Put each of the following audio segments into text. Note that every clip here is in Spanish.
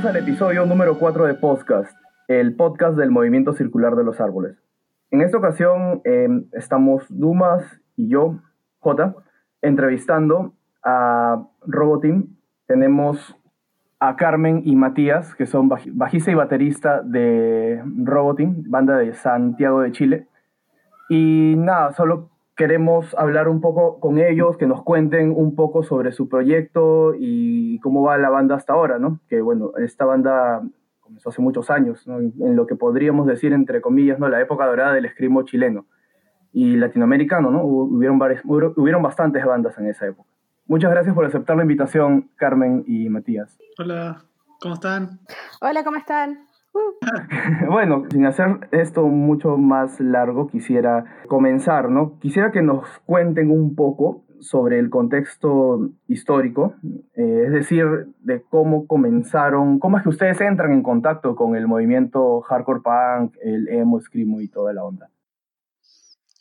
Bienvenidos al episodio número 4 de Podcast, el podcast del Movimiento Circular de los Árboles. En esta ocasión em, estamos Dumas y yo, J, entrevistando a Roboteam. Tenemos a Carmen y Matías, que son bajista y baterista de Roboteam, banda de Santiago de Chile. Y nada, solo queremos hablar un poco con ellos, que nos cuenten un poco sobre su proyecto y cómo va la banda hasta ahora, ¿no? Que bueno, esta banda comenzó hace muchos años, ¿no? en lo que podríamos decir, entre comillas, ¿no? la época dorada del escrimo chileno y latinoamericano, ¿no? Hubieron, varias, hubieron bastantes bandas en esa época. Muchas gracias por aceptar la invitación, Carmen y Matías. Hola, ¿cómo están? Hola, ¿cómo están? bueno, sin hacer esto mucho más largo, quisiera comenzar, ¿no? Quisiera que nos cuenten un poco sobre el contexto histórico, eh, es decir, de cómo comenzaron, cómo es que ustedes entran en contacto con el movimiento hardcore punk, el emo, screamo y toda la onda.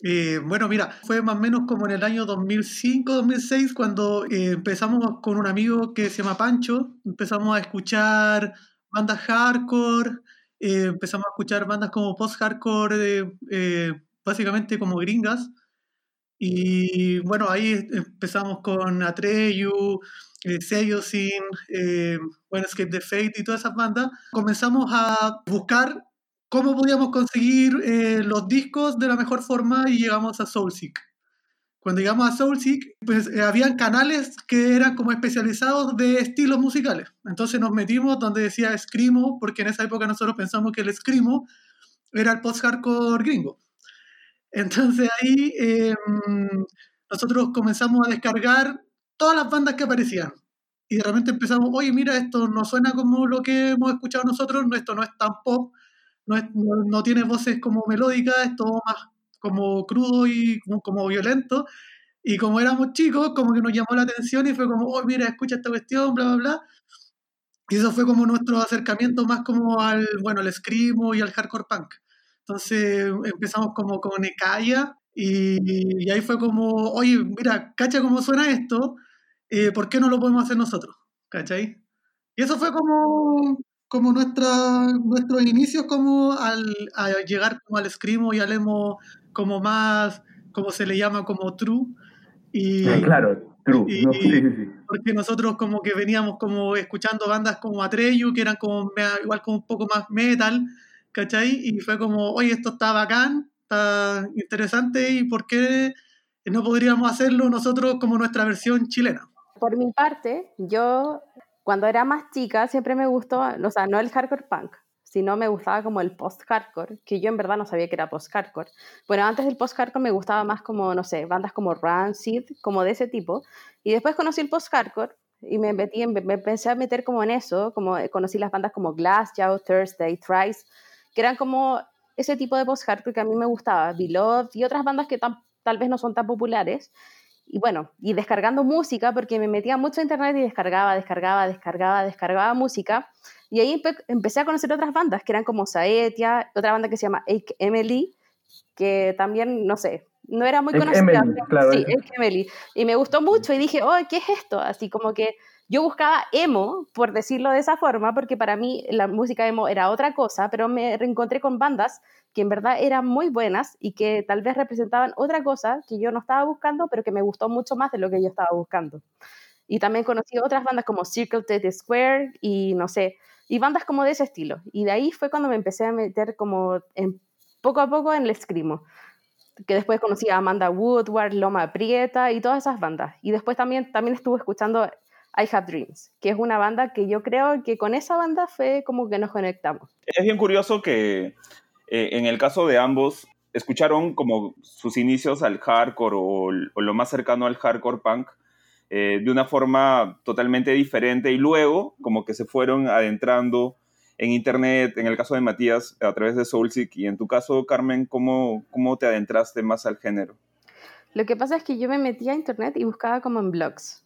Eh, bueno, mira, fue más o menos como en el año 2005-2006 cuando eh, empezamos con un amigo que se llama Pancho, empezamos a escuchar bandas hardcore, eh, empezamos a escuchar bandas como post-hardcore, eh, básicamente como gringas. Y bueno, ahí empezamos con Atreyu, eh, Seyosin, eh, bueno, Escape the Fate y todas esas bandas. Comenzamos a buscar cómo podíamos conseguir los discos de la mejor forma y llegamos a Soulseek. Cuando llegamos a Soulseek, pues eh, habían canales que eran como especializados de estilos musicales. Entonces nos metimos donde decía Screamo, porque en esa época nosotros pensamos que el Screamo era el post-hardcore gringo. Entonces ahí em, nosotros comenzamos a descargar todas las bandas que aparecían. Y de repente empezamos, oye, mira, esto no suena como lo que hemos escuchado nosotros, esto no es tan pop, no, no tiene voces como melódicas, esto más como crudo y como, violento. Y como éramos chicos, como que nos llamó la atención y fue como, oh, mira, escucha esta cuestión, bla, bla, bla. Y eso fue como nuestro acercamiento más como al, bueno, al screamo y al hardcore punk. Entonces empezamos como con Ekaya y, y ahí fue como, oye, mira, cacha cómo suena esto, eh, ¿por qué no lo podemos hacer nosotros? ¿Cachai? Y eso fue como, como nuestros inicios como al, a llegar como al screamo y al emo como más, como se le llama, como true. Y, claro, true. Porque nosotros como que veníamos como escuchando bandas como Atreyu, que eran como igual como un poco más metal, ¿cachai? Y fue como, oye, esto está bacán, está interesante, ¿y por qué no podríamos hacerlo nosotros como nuestra versión chilena? Por mi parte, yo cuando era más chica siempre me gustó, o sea, no el hardcore punk, si no me gustaba como el post-hardcore, que yo en verdad no sabía que era post-hardcore. Bueno, antes del post-hardcore me gustaba más como, no sé, bandas como Rancid, como de ese tipo, y después conocí el post-hardcore y me metí, me empecé a meter como en eso, como conocí las bandas como Glass, Jaw, Thursday, Thrice, que eran como ese tipo de post-hardcore que a mí me gustaba, Beloved y otras bandas que tal vez no son tan populares. Y bueno, y descargando música, porque me metía mucho a internet y descargaba, descargaba, descargaba, descargaba música. Y ahí empecé a conocer otras bandas, que eran como Saetia, otra banda que se llama Ake Emily, que también, no sé, no era muy conocida. sí, Emily. Y me gustó mucho y dije, oh, ¿qué es esto? Así como que yo buscaba emo, por decirlo de esa forma, porque para mí la música emo era otra cosa, pero me reencontré con bandas que en verdad eran muy buenas y que tal vez representaban otra cosa que yo no estaba buscando, pero que me gustó mucho más de lo que yo estaba buscando. Y también conocí otras bandas como Circle T Square y no sé, y bandas como de ese estilo. Y de ahí fue cuando me empecé a meter como poco a poco en el escrimo. Que después conocí a Amanda Woodward, Loma Prieta y todas esas bandas. Y después también, también estuve escuchando I Have Dreams, que es una banda que yo creo que con esa banda fue como que nos conectamos. Es bien curioso que eh, en el caso de ambos, escucharon como sus inicios al hardcore o, lo más cercano al hardcore punk eh, de una forma totalmente diferente y luego como que se fueron adentrando en Internet, en el caso de Matías, a través de Soulseek, y en tu caso, Carmen, ¿cómo, ¿cómo te adentraste más al género? Lo que pasa es que yo me metía a Internet y buscaba como en blogs.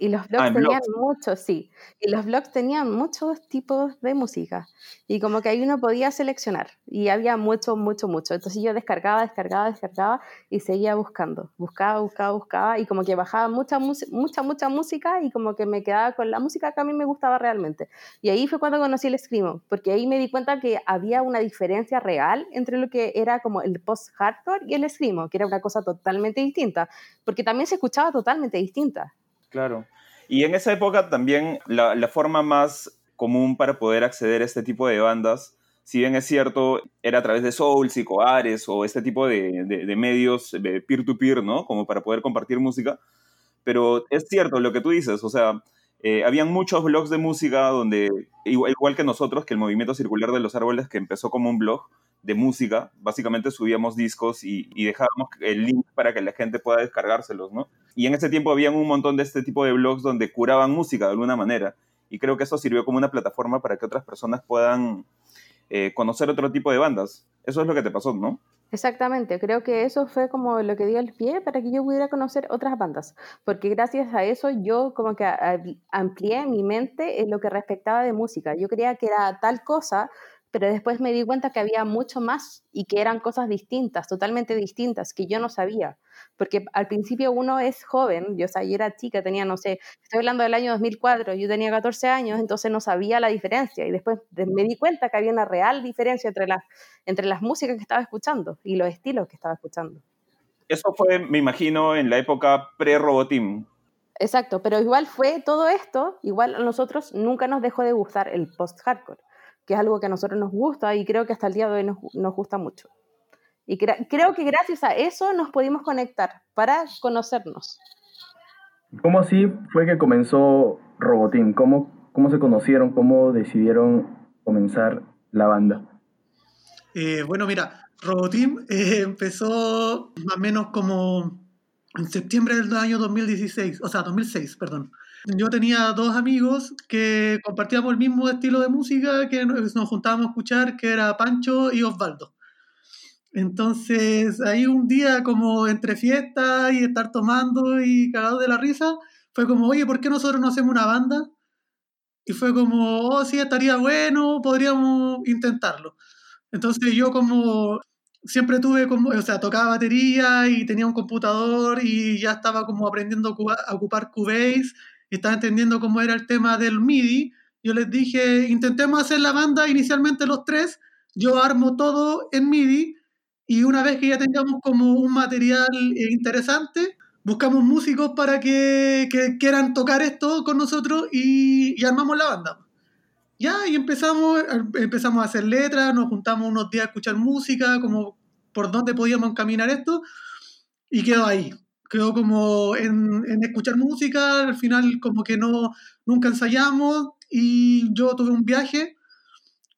Y los Ah, blogs en tenían muchos, sí. Y los blogs tenían muchos tipos de música. Y como que ahí uno podía seleccionar. Y había mucho, mucho, mucho. Entonces yo descargaba, descargaba, descargaba y seguía buscando. Buscaba, buscaba, buscaba. Y como que bajaba mucha, mucha, mucha música y como que me quedaba con la música que a mí me gustaba realmente. Y ahí fue cuando conocí el Screamo. Porque ahí me di cuenta que había una diferencia real entre lo que era como el post-hardcore y el Screamo, que era una cosa totalmente distinta. Porque también se escuchaba totalmente distinta. Claro. Y en esa época también la, forma más común para poder acceder a este tipo de bandas, si bien es cierto, era a través de Souls y Coares o este tipo de, de- de medios de peer-to-peer, ¿no? Como para poder compartir música. Pero es cierto lo que tú dices, o sea, eh, habían muchos blogs de música donde, igual que nosotros, que el Movimiento Circular de los Árboles, que empezó como un blog de música, básicamente subíamos discos y, y dejábamos el link para que la gente pueda descargárselos, ¿no? Y en ese tiempo habían un montón de este tipo de blogs donde curaban música de alguna manera. Y creo que eso sirvió como una plataforma para que otras personas puedan eh, conocer otro tipo de bandas. Eso es lo que te pasó, ¿no? Exactamente, creo que eso fue como lo que dio el pie para que yo pudiera conocer otras bandas, porque gracias a eso yo como que amplié mi mente en lo que respectaba de música. Yo creía que era tal cosa, pero después me di cuenta que había mucho más y que eran cosas distintas, totalmente distintas, que yo no sabía, porque al principio uno es joven, yo, o sea, yo era chica, tenía, no sé, estoy hablando del año 2004, yo tenía 14 años, entonces no sabía la diferencia y después de- me di cuenta que había una real diferencia entre las entre las músicas que estaba escuchando y los estilos que estaba escuchando. Eso fue, me imagino, en la época pre-Roboteam. Exacto, pero igual fue todo esto, igual a nosotros nunca nos dejó de gustar el post-hardcore, que es algo que a nosotros nos gusta y creo que hasta el día de hoy nos, nos gusta mucho. Y cre- creo que gracias a eso nos pudimos conectar para conocernos. ¿Cómo así fue que comenzó Robotín? ¿Cómo, ¿Cómo se conocieron? ¿Cómo decidieron comenzar la banda? Eh, bueno, mira, Roboteam eh, empezó más o menos como en septiembre del año 2016, o sea, 2006, perdón. Yo tenía dos amigos que compartíamos el mismo estilo de música que nos nos juntábamos a escuchar, que era Pancho y Osvaldo. Entonces, ahí un día como entre fiestas y estar tomando y cagado de la risa, fue como, oye, ¿por qué nosotros no hacemos una banda? Y fue como, oh, sí, estaría bueno, podríamos intentarlo. Entonces yo como siempre tuve como, o sea, tocaba batería y tenía un computador y ya estaba como aprendiendo a ocupar Cubase y estaba entendiendo cómo era el tema del MIDI. Yo les dije, intentemos hacer la banda inicialmente los tres, yo armo todo en MIDI y una vez que ya tengamos como un material interesante, buscamos músicos para que, que quieran tocar esto con nosotros y, y armamos la banda. Ya, y empezamos, empezamos a hacer letras, nos juntamos unos días a escuchar música, como por dónde podíamos encaminar esto, y quedó ahí. Quedó como en, en escuchar música, al final como que no, nunca ensayamos, y yo tuve un viaje,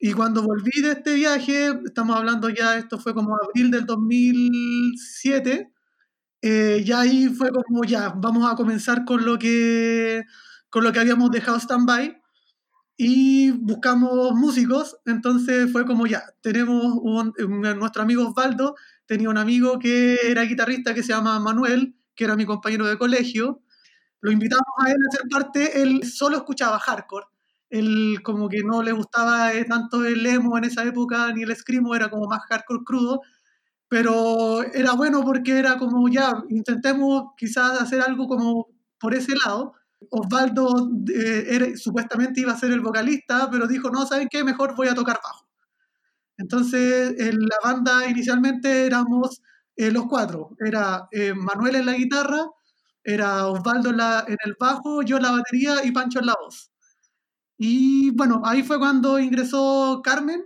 y cuando volví de este viaje, estamos hablando ya, esto fue como abril del 2007, eh, ya ahí fue como ya, vamos a comenzar con lo que, con lo que habíamos dejado stand-by y buscamos músicos, entonces fue como ya, tenemos un, un- nuestro amigo Osvaldo, tenía un amigo que era guitarrista que se llama Manuel, que era mi compañero de colegio, lo invitamos a él a ser parte, él solo escuchaba hardcore, él como que no le gustaba eh, tanto el emo en esa época, ni el screamo, era como más hardcore crudo, pero era bueno porque era como ya, intentemos quizás hacer algo como por ese lado. Osvaldo eh, era- supuestamente iba a ser el vocalista, pero dijo, no, ¿saben qué? Mejor voy a tocar bajo. Entonces, en la banda inicialmente éramos eh, los cuatro. Era eh, Manuel en la guitarra, era Osvaldo en, en el bajo, yo en la batería y Pancho en la voz. Y bueno, ahí fue cuando ingresó Carmen,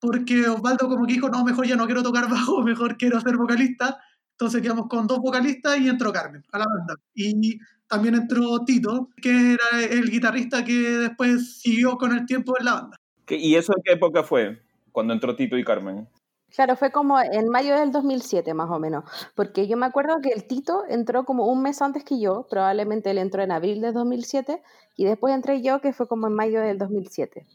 porque Osvaldo como que dijo, no, mejor ya no quiero tocar bajo, mejor quiero ser vocalista. Entonces quedamos con dos vocalistas y entró Carmen a la banda. Y también entró Tito, que era el guitarrista que después siguió con el tiempo en la banda. ¿Qué- ¿Y eso en qué época fue? Cuando entró Tito y Carmen. Claro, fue como en mayo del 2007 más o menos, porque yo me acuerdo que el Tito entró como un mes antes que yo, probablemente él entró en abril del 2007 y después entré yo que fue como en mayo del 2007.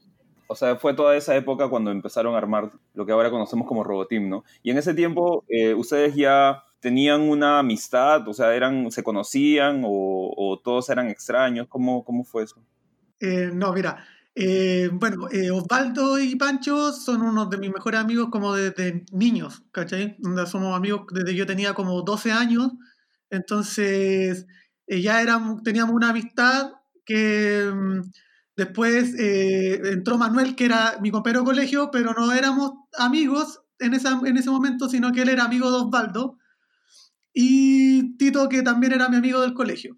O sea, fue toda esa época cuando empezaron a armar lo que ahora conocemos como Roboteam, ¿no? Y en ese tiempo, eh, ustedes ya tenían una amistad, o sea, eran, se conocían o, todos eran extraños, ¿cómo, cómo fue eso? Eh, no, mira, eh, bueno, eh, Osvaldo y Pancho son unos de mis mejores amigos como desde niños, ¿cachai? Somos amigos desde yo tenía como 12 años, entonces ya éramos, teníamos una amistad que mm, después entró Manuel, que era mi compañero de colegio, pero no éramos amigos en, esa, en ese momento, sino que él era amigo de Osvaldo y Tito, que también era mi amigo del colegio.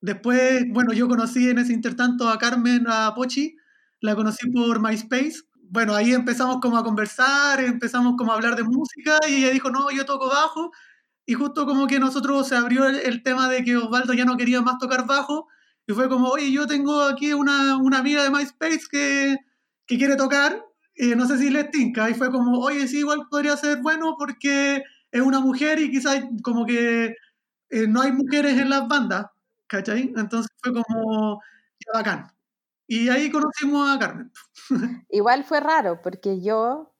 Después, bueno, yo conocí en ese intertanto a Carmen, a Pochi, la conocí por MySpace. Bueno, ahí empezamos como a conversar, empezamos como a hablar de música y ella dijo, no, yo toco bajo. Y justo como que nosotros se abrió el, tema de que Osvaldo ya no quería más tocar bajo. Y fue como, oye, yo tengo aquí una, una amiga de MySpace que, que quiere tocar. Eh, no sé si le tinca. Y fue como, oye, sí, igual podría ser bueno porque es una mujer y quizás como que eh, no hay mujeres en las bandas, ¿cachai? Entonces fue como bacán. Y ahí conocimos a Carmen. Igual fue raro porque yo,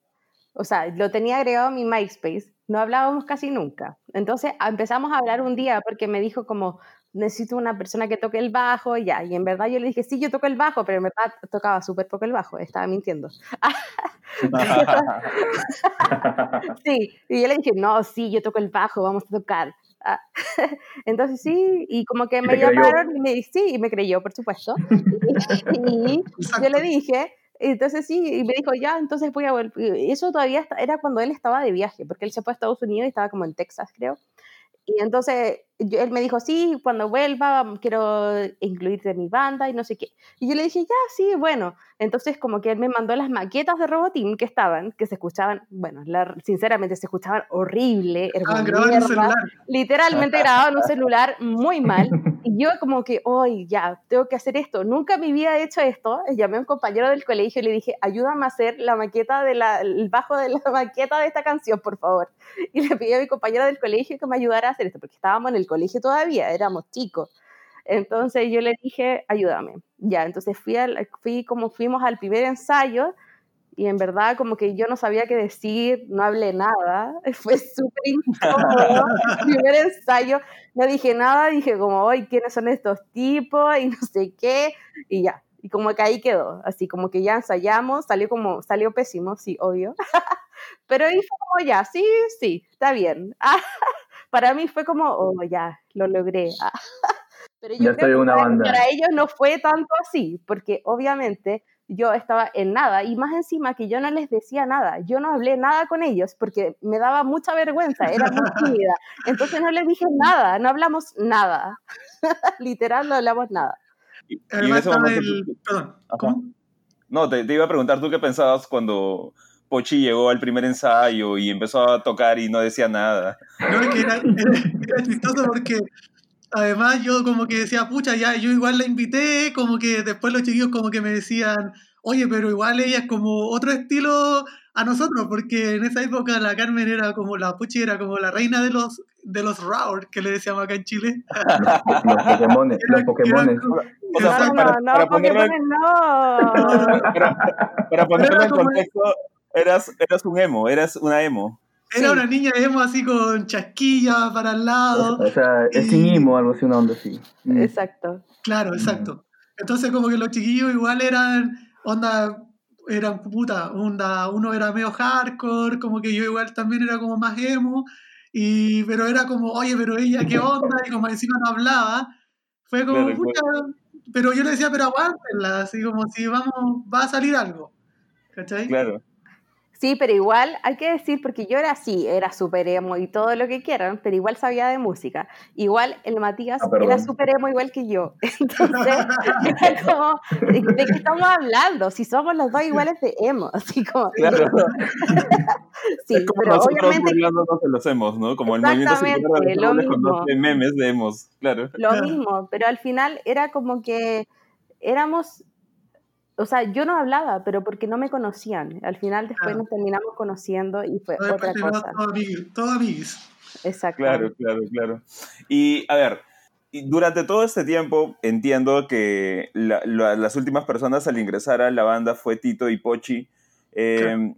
o sea, lo tenía agregado a mi MySpace, no hablábamos casi nunca. Entonces empezamos a hablar un día porque me dijo como, necesito una persona que toque el bajo, y ya. Y en verdad yo le dije, sí, yo toco el bajo, pero en verdad tocaba súper poco el bajo, estaba mintiendo. sí, y yo le dije, no, sí, yo toco el bajo, vamos a tocar. Ah, entonces sí, y como que me llamaron y me sí, y me creyó, por supuesto. Y, yo le dije, entonces sí, y me dijo, ya, entonces voy a volver. Eso todavía era cuando él estaba de viaje, porque él se fue a Estados Unidos y estaba como en Texas, creo. Y entonces él me dijo, sí, cuando vuelva quiero incluirte en mi banda y no sé qué. Y yo le dije, ya, sí, bueno. Entonces como que él me mandó las maquetas de Robotín que estaban, que se escuchaban, bueno, sinceramente se escuchaban horrible, ah, celular. literalmente grabado en un celular muy mal. Y yo como que, hoy ya, tengo que hacer esto. Nunca me había hecho esto. Llamé a un compañero del colegio y le dije, ayúdame a hacer la maqueta de la, el bajo de la maqueta de esta canción, por favor. Y le pedí a mi compañero del colegio que me ayudara a hacer esto, porque estábamos en el colegio todavía, éramos chicos. Entonces yo le dije, ayúdame. Ya, entonces fui, al, fui como fuimos al primer ensayo y en verdad como que yo no sabía qué decir, no hablé nada, fue súper incómodo. primer ensayo, no dije nada, dije como, hoy ¿quiénes son estos tipos? Y no sé qué, y ya. Y como que ahí quedó, así como que ya ensayamos, salió como, salió pésimo, sí, obvio. Pero ahí como ya, sí, sí, está bien para mí fue como, oh, ya, lo logré. Pero yo ya creo que para, banda. para ellos no fue tanto así, porque obviamente yo estaba en nada y más encima que yo no les decía nada, yo no hablé nada con ellos porque me daba mucha vergüenza, era muy tímida, entonces no les dije nada, no hablamos nada, literal no hablamos nada. Y, en ese momento, Perdón, ¿cómo? No, te, te, iba a preguntar tú qué pensabas cuando Pochi llegó al primer ensayo y empezó a tocar y no decía nada. No, es que era, era, chistoso porque además yo como que decía, pucha, ya, yo igual la invité, como que después los chiquillos como que me decían, oye, pero igual ella es como otro estilo a nosotros, porque en esa época la Carmen era como, la Puchi era como la reina de los de los Raur, que le decíamos acá en Chile. Los, los Pokémon, los Pokémon. O sea, no, para, no, para, ponerlo, no. para, para ponerlo en contexto, eras, eras un emo, eras una emo. Era una niña emo así con chasquilla para el lado. O, sea, es sin emo, algo así, una onda así. Mm. Exacto. Claro, exacto. Entonces como que los chiquillos igual eran onda, eran puta, onda, uno era medio hardcore, como que yo igual también era como más emo, y, pero era como, oye, pero ella qué onda, y como encima no hablaba, fue como, puta, pero yo le decía, pero aguántenla, así como si vamos, va a salir algo. ¿Cachai? Claro. Sí, pero igual hay que decir, porque yo era así, era súper emo y todo lo que quieran, pero igual sabía de música. Igual el Matías ah, era súper emo igual que yo. Entonces, era como, ¿de, qué estamos hablando? Si somos los dos iguales de emo, así como... Claro. sí, es como pero nosotros obviamente... burlándonos de los emos, ¿no? Como el movimiento de lo mismo. memes de emos, claro. Lo mismo, pero al final era como que éramos o sea, yo no hablaba, pero porque no me conocían. Al final después nos terminamos conociendo y fue otra cosa. Todo amigos. Exacto. Claro, claro, claro. Y a ver, durante todo este tiempo entiendo que las últimas personas al ingresar a la banda fue Tito y Pochi. Em,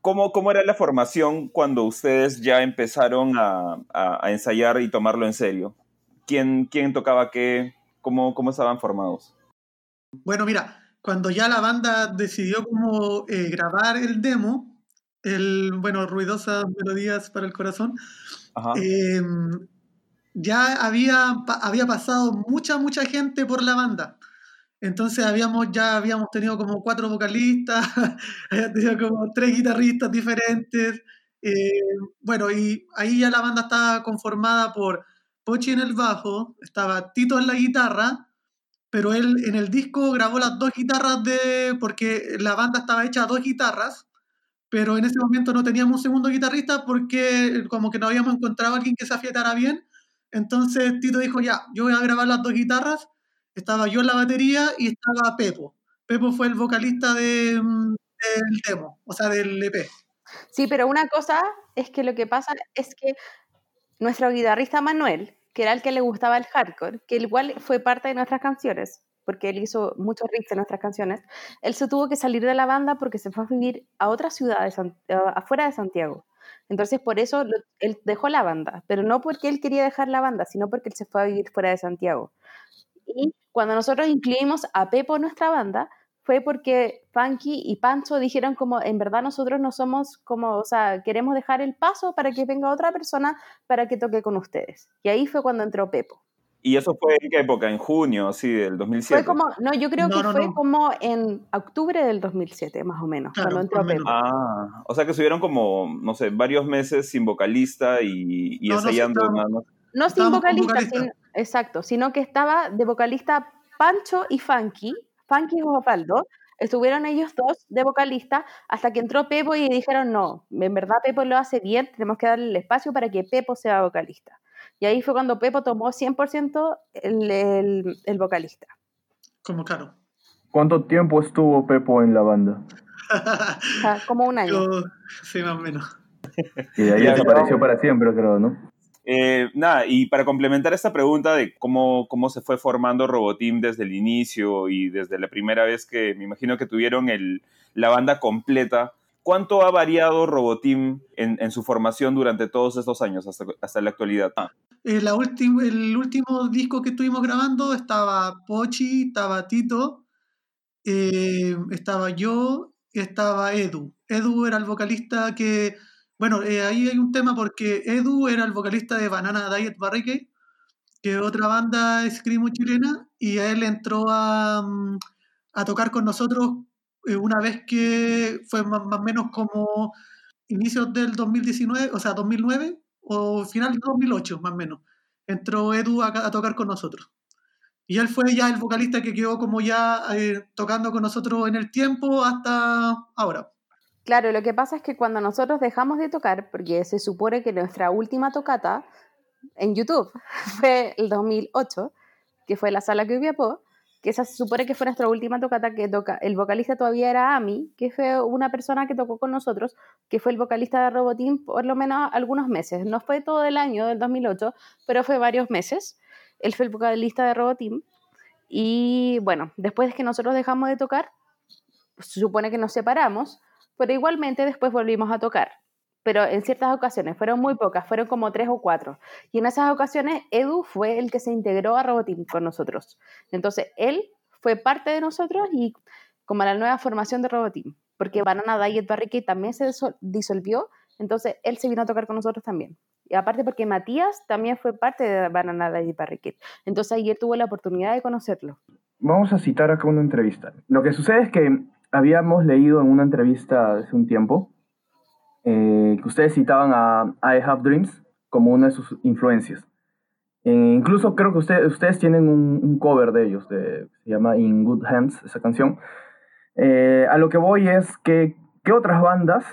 ¿Cómo, ¿Cómo era la formación cuando ustedes ya empezaron a, ensayar y tomarlo en serio? ¿Quién, quién tocaba qué? ¿Cómo, ¿Cómo estaban formados? Bueno, mira, cuando ya la banda decidió cómo eh, grabar el demo, el, bueno, ruidosas melodías para el corazón, em, ya había, había pasado mucha, mucha gente por la banda. Entonces habíamos, ya habíamos tenido como cuatro vocalistas, habíamos tenido como tres guitarristas diferentes. Eh, bueno, y ahí ya la banda estaba conformada por Pochi en el bajo, estaba Tito en la guitarra, pero él en el disco grabó las dos guitarras de. porque la banda estaba hecha a dos guitarras, pero en ese momento no teníamos un segundo guitarrista porque como que no habíamos encontrado a alguien que se afiatara bien. Entonces Tito dijo: Ya, yo voy a grabar las dos guitarras estaba yo en la batería y estaba Pepo. Pepo fue el vocalista de, mm, del demo, o sea, del EP. Sí, pero una cosa es que lo que pasa es que nuestro guitarrista Manuel, que era el que le gustaba el hardcore, que igual fue parte de nuestras canciones, porque él hizo muchos riffs en nuestras canciones, él se tuvo que salir de la banda porque se fue a vivir a otra ciudad afuera de Santiago. Entonces, por eso él dejó la banda, pero no porque él quería dejar la banda, sino porque él se fue a vivir fuera de Santiago. Y cuando nosotros incluimos a Pepo en nuestra banda, fue porque Funky y Pancho dijeron como, en verdad nosotros no somos como, o sea, queremos dejar el paso para que venga otra persona para que toque con ustedes. Y ahí fue cuando entró Pepo. ¿Y eso fue en qué época? ¿En junio, sí, del 2007? Fue como, no, yo creo que fue como en octubre del 2007, más o menos, cuando entró Pepo. Ah, o sea que estuvieron como, no sé, varios meses sin vocalista y, y ensayando. No, sin vocalista, Sin, exacto, sino que estaba de vocalista Pancho y Funky, Funky y Osvaldo, estuvieron ellos dos de vocalista hasta que entró Pepo y dijeron, no, en verdad Pepo lo hace bien, tenemos que darle el espacio para que Pepo sea vocalista. Y ahí fue cuando Pepo tomó 100% el, el, el, vocalista. Como claro. ¿Cuánto tiempo estuvo Pepo en la banda? como un año. sí, más o menos. Y de ahí desapareció para siempre, creo, ¿no? Eh, nada, y para complementar esta pregunta de cómo, cómo se fue formando Roboteam desde el inicio y desde la primera vez que me imagino que tuvieron el, la banda completa, ¿cuánto ha variado Roboteam en, en su formación durante todos estos años hasta, hasta la actualidad? Ah. Eh, el último disco que estuvimos grabando estaba Pochi, estaba Tito, eh, estaba yo, estaba Edu. Edu era el vocalista que bueno, eh, ahí hay un tema porque Edu era el vocalista de Banana Diet Barricade, que es otra banda screamo chilena, y él entró a, mm, a tocar con nosotros eh, una vez que fue más, o menos como inicios del 2019, o sea, 2009, o final del 2008, más o menos. Entró Edu a, a, tocar con nosotros. Y él fue ya el vocalista que quedó como ya eh, tocando con nosotros en el tiempo hasta ahora. Claro, lo que pasa es que cuando nosotros dejamos de tocar, porque se supone que nuestra última tocata en YouTube fue el 2008, que fue la sala que hubo, que se supone que fue nuestra última tocata que toca. El vocalista todavía era Ami, que fue una persona que tocó con nosotros, que fue el vocalista de Robotín por lo menos algunos meses. No fue todo el año del 2008, pero fue varios meses. Él fue el vocalista de Robotín. Y bueno, después de que nosotros dejamos de tocar, se supone que nos separamos pero igualmente después volvimos a tocar. Pero en ciertas ocasiones, fueron muy pocas, fueron como tres o cuatro. Y en esas ocasiones, Edu fue el que se integró a Roboteam con nosotros. Entonces, él fue parte de nosotros y como la nueva formación de Roboteam. Porque Banana Diet Barricade también se disolvió, entonces él se vino a tocar con nosotros también. Y aparte porque Matías también fue parte de Banana Diet Barricade. Entonces ayer tuvo la oportunidad de conocerlo. Vamos a citar acá una entrevista. Lo que sucede es que habíamos leído en una entrevista hace un tiempo eh, que ustedes citaban a I Have Dreams como una de sus influencias. Eh, incluso creo que ustedes tienen un, cover de ellos, de, se llama In Good Hands, esa canción. Eh, a lo que voy es que, ¿qué otras bandas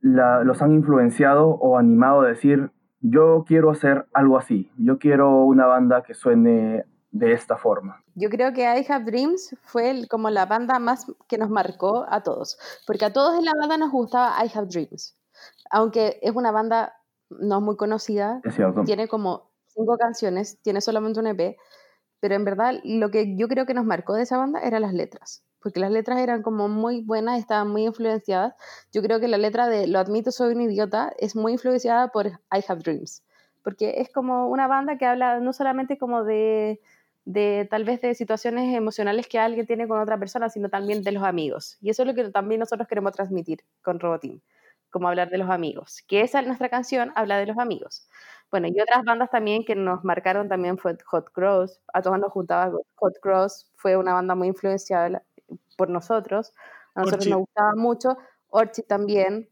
los han influenciado o animado a decir, yo quiero hacer algo así, yo quiero una banda que suene de esta forma. Yo creo que I Have Dreams fue como la banda más que nos marcó a todos, porque a todos en la banda nos gustaba I Have Dreams, aunque es una banda no muy conocida, tiene como cinco canciones, tiene solamente un EP, pero en verdad lo que yo creo que nos marcó de esa banda eran las letras, porque las letras eran como muy buenas, estaban muy influenciadas. Yo creo que la letra de Lo admito, soy un idiota es muy influenciada por I Have Dreams, porque es como una banda que habla no solamente como de, de tal vez de situaciones emocionales que alguien tiene con otra persona, sino también de los amigos. Y eso es lo que también nosotros queremos transmitir con Robotín como hablar de los amigos, que esa nuestra canción habla de los amigos. Bueno, y otras bandas también que nos marcaron también fue Hot Cross, a todos nos juntaba Hot Cross, fue una banda muy influenciada por nosotros, a nosotros nos gustaba mucho, Orchid también,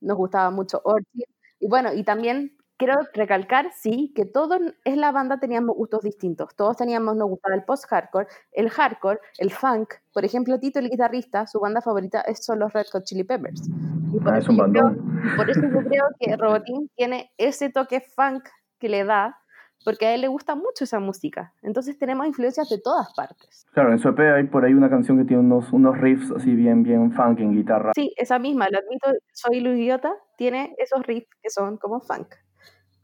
nos gustaba mucho Orchid, y bueno, y también quiero recalcar, sí, que todos es la banda teníamos gustos distintos. Todos teníamos, nos gustaba el post-hardcore, el hardcore, el funk. Por ejemplo, Tito, el guitarrista, su banda favorita son los Red Hot Chili Peppers. ah, es un bandón. por eso yo creo que Robotín tiene ese toque funk que le da, porque a él le gusta mucho esa música. Entonces tenemos influencias de todas partes. Claro, en su EP hay por ahí una canción que tiene unos, unos riffs así bien, bien funk en guitarra. Sí, esa misma, lo admito, Soy lo idiota, tiene esos riffs que son como funk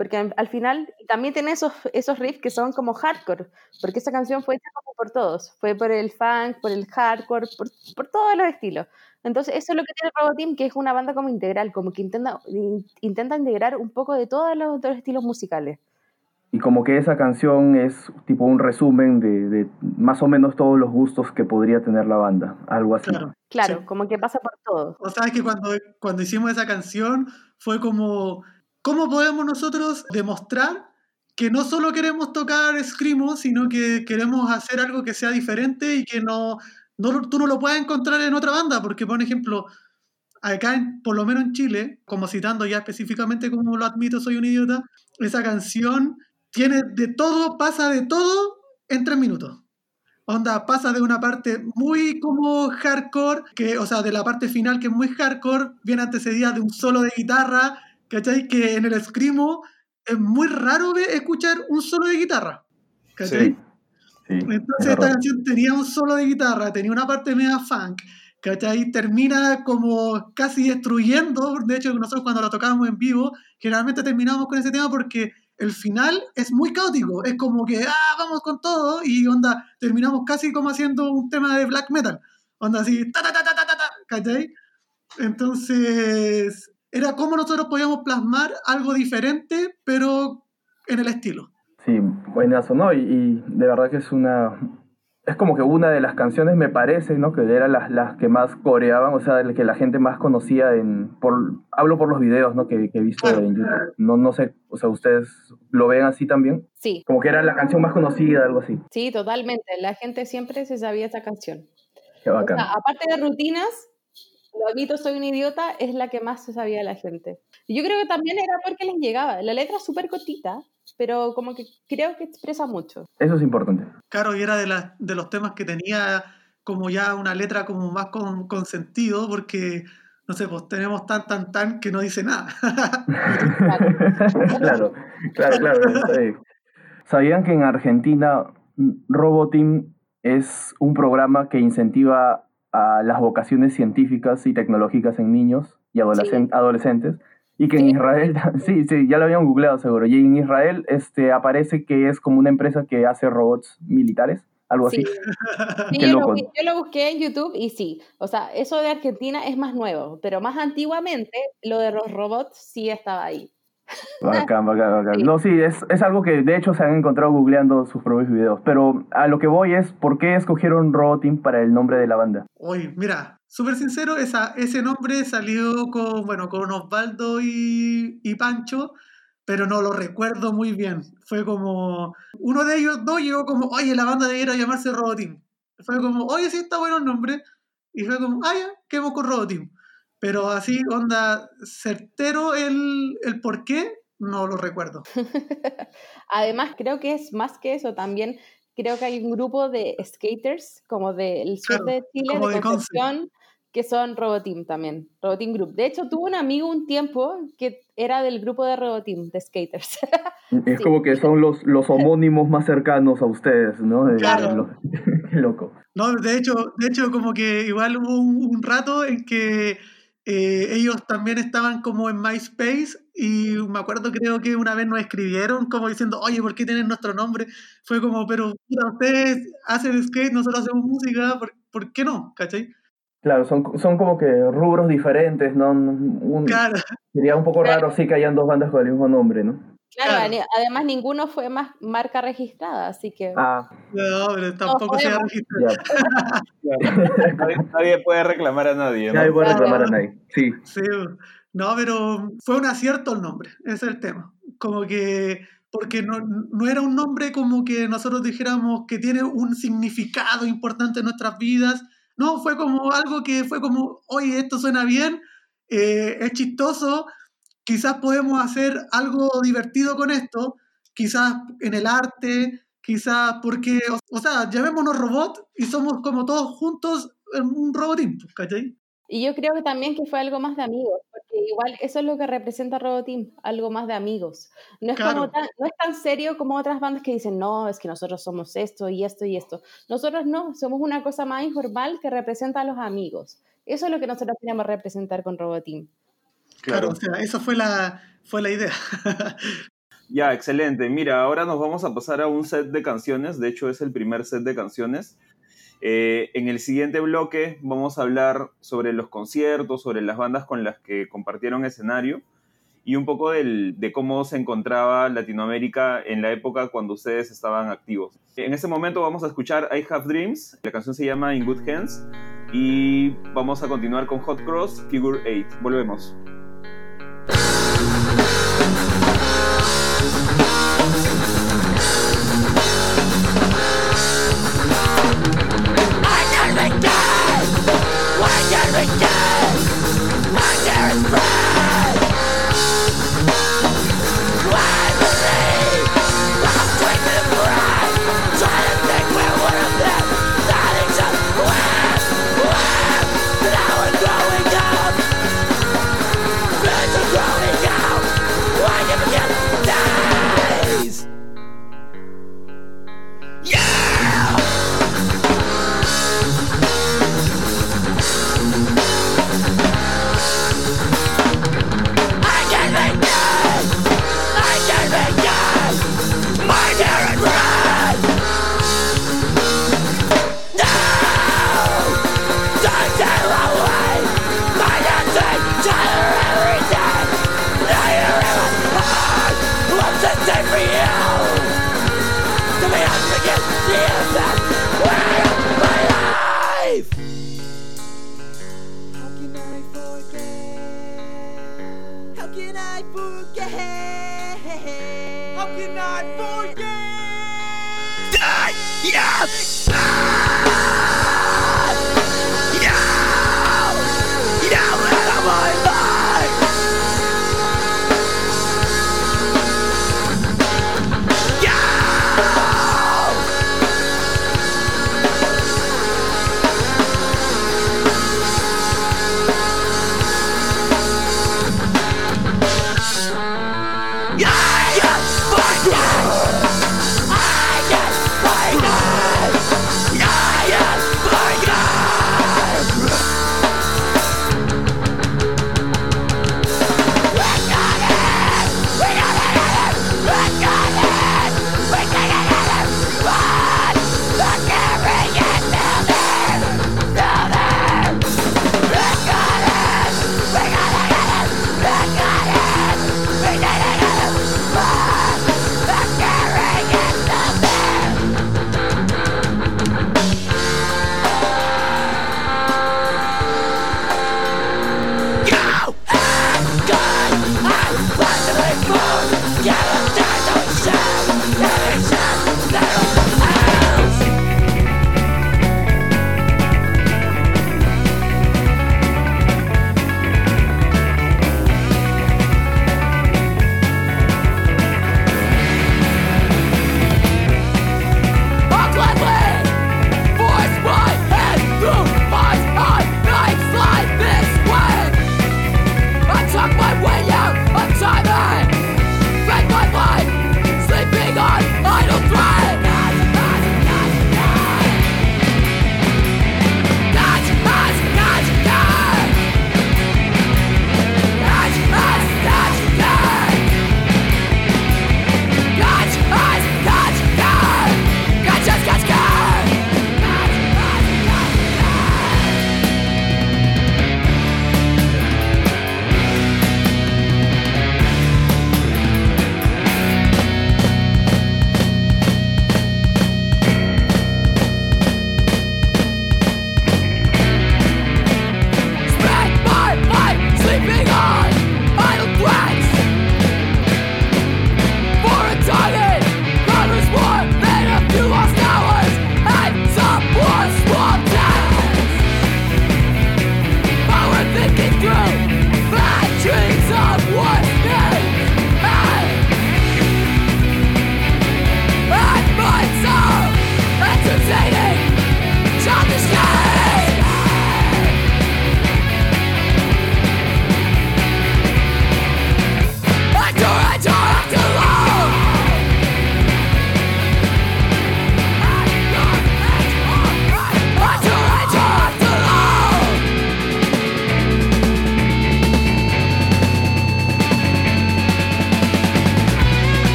porque al final también tiene esos, esos riffs que son como hardcore, porque esa canción fue hecha como por todos, fue por el funk, por el hardcore, por, por todos los estilos. Entonces eso es lo que tiene Roboteam, que es una banda como integral, como que intenta, intenta integrar un poco de todos los, otros estilos musicales. Y como que esa canción es tipo un resumen de, de, más o menos todos los gustos que podría tener la banda, algo así. Claro, claro como que pasa por todo. O sea, que cuando, cuando hicimos esa canción fue como ¿Cómo podemos nosotros demostrar que no solo queremos tocar Screamo, sino que queremos hacer algo que sea diferente y que no, no tú no lo puedas encontrar en otra banda? Porque, por ejemplo, acá, por lo menos en Chile, como citando ya específicamente como lo admito, soy un idiota, esa canción tiene de todo, pasa de todo en tres minutos. Onda, pasa de una parte muy como hardcore, que, o sea, de la parte final que es muy hardcore, viene antecedida de un solo de guitarra, ¿Cachai? Que en el Screamo es muy raro escuchar un solo de guitarra. ¿Cachai? Entonces esta canción tenía un solo de guitarra, tenía una parte media funk. ¿Cachai? Termina como casi destruyendo. De hecho, nosotros cuando la tocábamos en vivo, generalmente terminábamos con ese tema porque el final es muy caótico. Es como que, ah, vamos con todo. Y onda, terminamos casi como haciendo un tema de black metal. Onda así, ta, ta, ta, ta, ta, ta, ¿cachai? Entonces, era cómo nosotros podíamos plasmar algo diferente, pero en el estilo. Sí, buenazo, ¿no? Y, de verdad que es una... Es como que una de las canciones, me parece, ¿no? Que eran las, las que más coreaban, o sea, que la gente más conocía en... Por, hablo por los videos, ¿no? Que, he visto en YouTube. No, no sé, o sea, ¿ustedes lo ven así también? Sí. Como que era la canción más conocida, algo así. Sí, totalmente. La gente siempre se sabía esa canción. Qué bacán. aparte de rutinas, lo admito, soy un idiota, es la que más se sabía la gente. Yo creo que también era porque les llegaba. La letra es súper cortita, pero como que creo que expresa mucho. Eso es importante. Claro, y era de, la, de los temas que tenía como ya una letra como más con, con sentido, porque, no sé, pues tenemos tan, tan, tan que no dice nada. claro, claro, claro. ¿Sabían que en Argentina Roboteam es un programa que incentiva a las vocaciones científicas y tecnológicas en niños y adolescentes. Y que en Israel, sí, sí, ya lo habían googleado seguro. Y en Israel este, aparece que es como una empresa que hace robots militares, algo así. yo, lo, yo, lo, busqué en YouTube y sí. O sea, eso de Argentina es más nuevo, pero más antiguamente lo de los robots sí estaba ahí. Bacán, bacán, bacán. No, sí, es, es, algo que de hecho se han encontrado googleando sus propios videos. Pero a lo que voy es, ¿por qué escogieron Roboteam para el nombre de la banda? Uy, mira, súper sincero, esa, ese nombre salió con, bueno, con Osvaldo y, y Pancho, pero no lo recuerdo muy bien. Fue como, uno de ellos dos llegó como, oye, la banda debiera llamarse Roboteam. Fue como, oye, sí está bueno el nombre. Y fue como, ah, ya, quedemos con Roboteam. Pero así, onda, certero el, el por qué, no lo recuerdo. Además, creo que es más que eso, también creo que hay un grupo de skaters, como del sur de Chile, de, Concepción, que son Roboteam también, Roboteam Group. De hecho, tuve un amigo un tiempo que era del grupo de Roboteam, de skaters. Es como que son los, los homónimos más cercanos a ustedes, ¿no? Claro. loco. No, de hecho, de hecho, como que igual hubo un rato en que eh, ellos también estaban como en MySpace y me acuerdo, creo que una vez nos escribieron como diciendo, oye, ¿por qué tienen nuestro nombre? Fue como, pero ustedes hacen skate, nosotros hacemos música, ¿por qué no? ¿Cachai? Claro, son, son como que rubros diferentes, ¿no? Un, Claro, Sería un poco raro sí que hayan dos bandas con el mismo nombre, ¿no? Claro, Claro. además ninguno fue más marca registrada, así que... Ah, no, pero tampoco se va a podemos. registrar. ya. Nadie, nadie puede reclamar a nadie. ¿no? Nadie puede Claro. reclamar a nadie. Sí. Sí, no, pero fue un acierto el nombre, ese es el tema. Como que, porque no, no era un nombre como que nosotros dijéramos que tiene un significado importante en nuestras vidas. No, fue como algo que fue como, oye, esto suena bien, eh, es chistoso, quizás podemos hacer algo divertido con esto, quizás en el arte, quizás porque, o, o sea, llamémonos robot y somos como todos juntos en un robotín, pues, ¿cachai? Y yo creo que también que fue algo más de amigos, porque igual eso es lo que representa Roboteam, algo más de amigos. No es, como tan, no es tan serio como otras bandas que dicen, no, es que nosotros somos esto y esto y esto. Nosotros no, somos una cosa más informal que representa a los amigos. Eso es lo que nosotros queremos representar con Roboteam. Claro, o sea, esa fue la, fue la idea. Ya, excelente. Mira, ahora nos vamos a pasar a un set de canciones. De hecho, es el primer set de canciones. Eh, en el siguiente bloque vamos a hablar sobre los conciertos, sobre las bandas con las que compartieron escenario y un poco del- de cómo se encontraba Latinoamérica en la época cuando ustedes estaban activos. En este momento vamos a escuchar I Have Dreams. La canción se llama In Good Hands y vamos a continuar con Hot Cross Figure 8. Volvemos. Yes!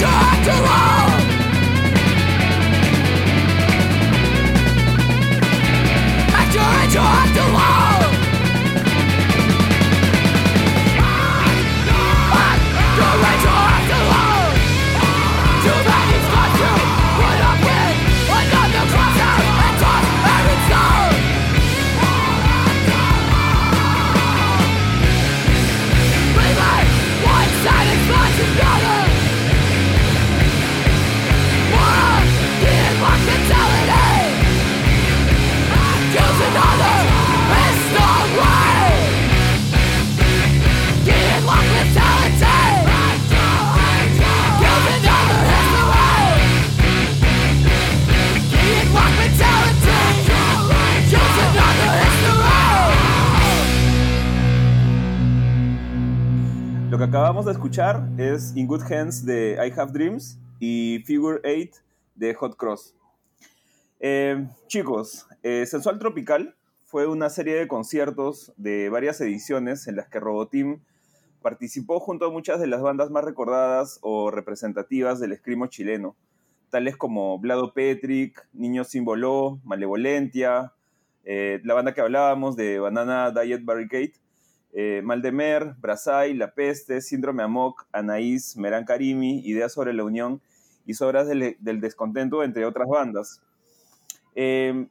Talk to us! Es In Good Hands de I Have Dreams y Figure 8 de Hot Cross. Eh, chicos, eh, Sensual Tropical fue una serie de conciertos de varias ediciones en las que Roboteam participó junto a muchas de las bandas más recordadas o representativas del escrimo chileno, tales como Vlado Petric, Niño Símbolo, Malevolentia, eh, la banda que hablábamos de Banana Diet Barricade, eh, Maldemer, Brasai, La Peste, Síndrome Amok, Anaís, Merán Karimi, Ideas sobre la Unión y Sobras del, Descontento, entre otras bandas. Eh,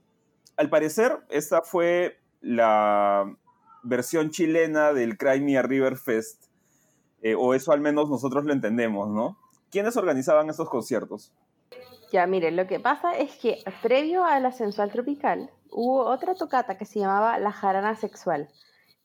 al parecer, esta fue la versión chilena del Cry Me a River Fest, eh, o eso al menos nosotros lo entendemos, ¿no? ¿Quiénes organizaban estos conciertos? Ya, miren, lo que pasa es que previo a la sensual tropical hubo otra tocata que se llamaba la jarana sexual.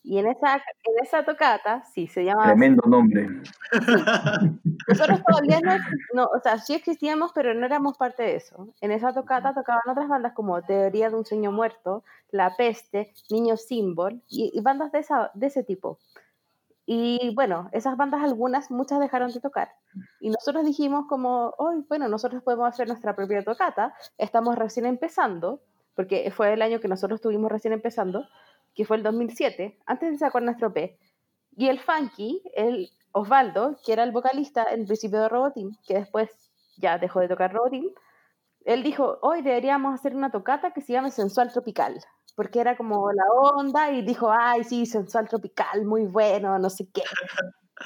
Y en esa, en esa tocata, sí, se llamaba... Tremendo nombre. Nosotros todavía no, no, o sea, sí existíamos, pero no éramos parte de eso. En esa tocata tocaban otras bandas como Teoría de un sueño muerto, La Peste, Niño Símbol y, y bandas de, esa, de ese tipo. Y bueno, esas bandas algunas, muchas dejaron de tocar. Y nosotros dijimos como, hoy, bueno, nosotros podemos hacer nuestra propia tocata, estamos recién empezando, porque fue el año que nosotros estuvimos recién empezando, que fue el 2007, antes de sacar nuestro P. Y el Funky, el Osvaldo, que era el vocalista en principio de Roboteam, que después ya dejó de tocar Roboteam, él dijo, hoy deberíamos hacer una tocata que se llame Sensual Tropical, porque era como la onda y dijo, ay, sí, Sensual Tropical, muy bueno, no sé qué.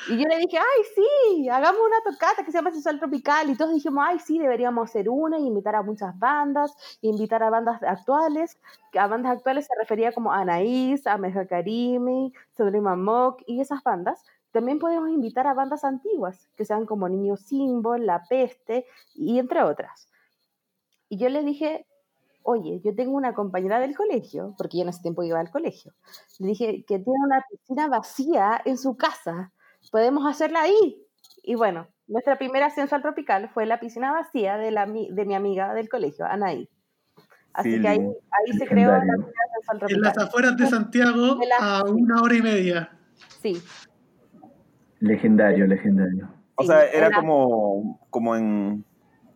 Y yo le dije, ay, sí, hagamos una tocata que se llama Sensual Tropical. Y todos dijimos, ay, sí, deberíamos hacer una y invitar a muchas bandas, invitar a bandas actuales. A bandas actuales se refería como a Anaís, a Karimi, Sodrima Mock y esas bandas. También podemos invitar a bandas antiguas, que sean como Niño Símbol, La Peste, y entre otras. Y yo le dije, oye, yo tengo una compañera del colegio, porque yo en ese tiempo iba al colegio, le dije que tiene una piscina vacía en su casa, podemos hacerla ahí. Y bueno, nuestra primera sensual tropical fue la piscina vacía de, la, mi- de mi amiga del colegio, Anaí. Así Sí, que ahí, ahí se creó la primera En tropical. las afueras de Santiago a una hora y media. Sí, Legendario, legendario. O sea, era era- como, como, en,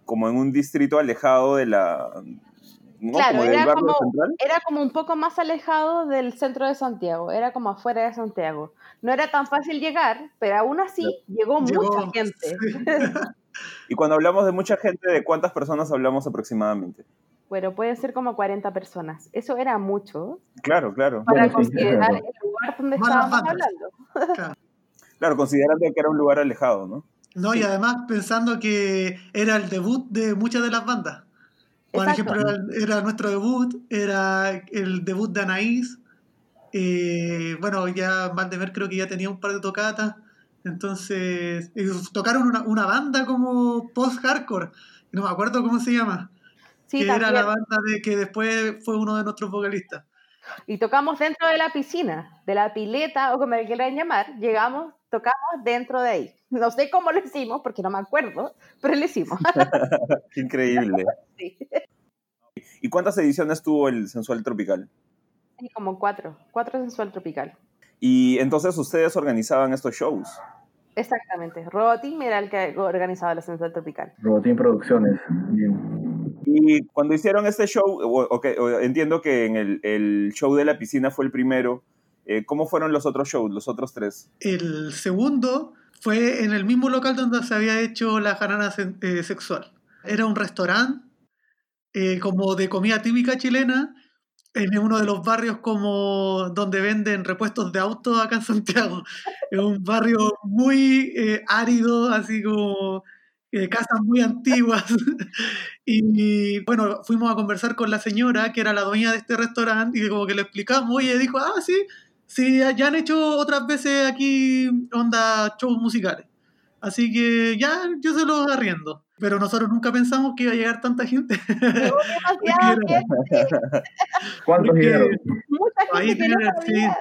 como en un distrito alejado de la... ¿no? Claro, como era como- central. era como un poco más alejado del centro de Santiago, era como afuera de Santiago. No era tan fácil llegar, pero aún así llegó mucha Llegó- gente. Y cuando hablamos de mucha gente, ¿de cuántas personas hablamos aproximadamente? Bueno, pueden ser como 40 personas. Eso era mucho Claro, claro. para Bueno, sí, es considerar el lugar donde Malas estábamos hablando. Claro, considerando que era un lugar alejado, ¿no? No, y además pensando que era el debut de muchas de las bandas. Por Exacto. ejemplo, era, era nuestro debut, era el debut de Anaís. eh, bueno, ya Valdemer creo que ya tenía un par de tocatas. Entonces, eh, tocaron una, una banda como post-hardcore. No me acuerdo cómo se llama. Sí, que era la banda de que después fue uno de nuestros vocalistas. Y tocamos dentro de la piscina, de la pileta o como le quieran llamar. Llegamos, tocamos dentro de ahí. No sé cómo lo hicimos porque no me acuerdo, pero lo hicimos. Qué increíble. sí. ¿Y cuántas ediciones tuvo el Sensual Tropical? Sí, como cuatro, cuatro sensual tropical. Y entonces ustedes organizaban estos shows. Exactamente. Roboteam era el que organizaba la sensual tropical. Robotín Producciones. Bien. Y cuando hicieron este show, o- ok, o- entiendo que en el, el show de la piscina fue el primero. eh, ¿Cómo fueron los otros shows, los otros tres? El segundo fue en el mismo local donde se había hecho la jarana eh, sexual. Era un restaurante eh, como de comida típica chilena en uno de los barrios como donde venden repuestos de autos acá en Santiago. Es un barrio muy eh, árido, así como eh, casas muy antiguas. y bueno, fuimos a conversar con la señora, que era la dueña de este restaurante, y como que le explicamos, y ella dijo, ah, sí, sí, ya han hecho otras veces aquí onda shows musicales. Así que ya yo se los arriendo. Pero nosotros nunca pensamos que iba a llegar tanta gente. Gente, ¿Cuántos llegaron? mucha Ahí gente que no tienen, sí,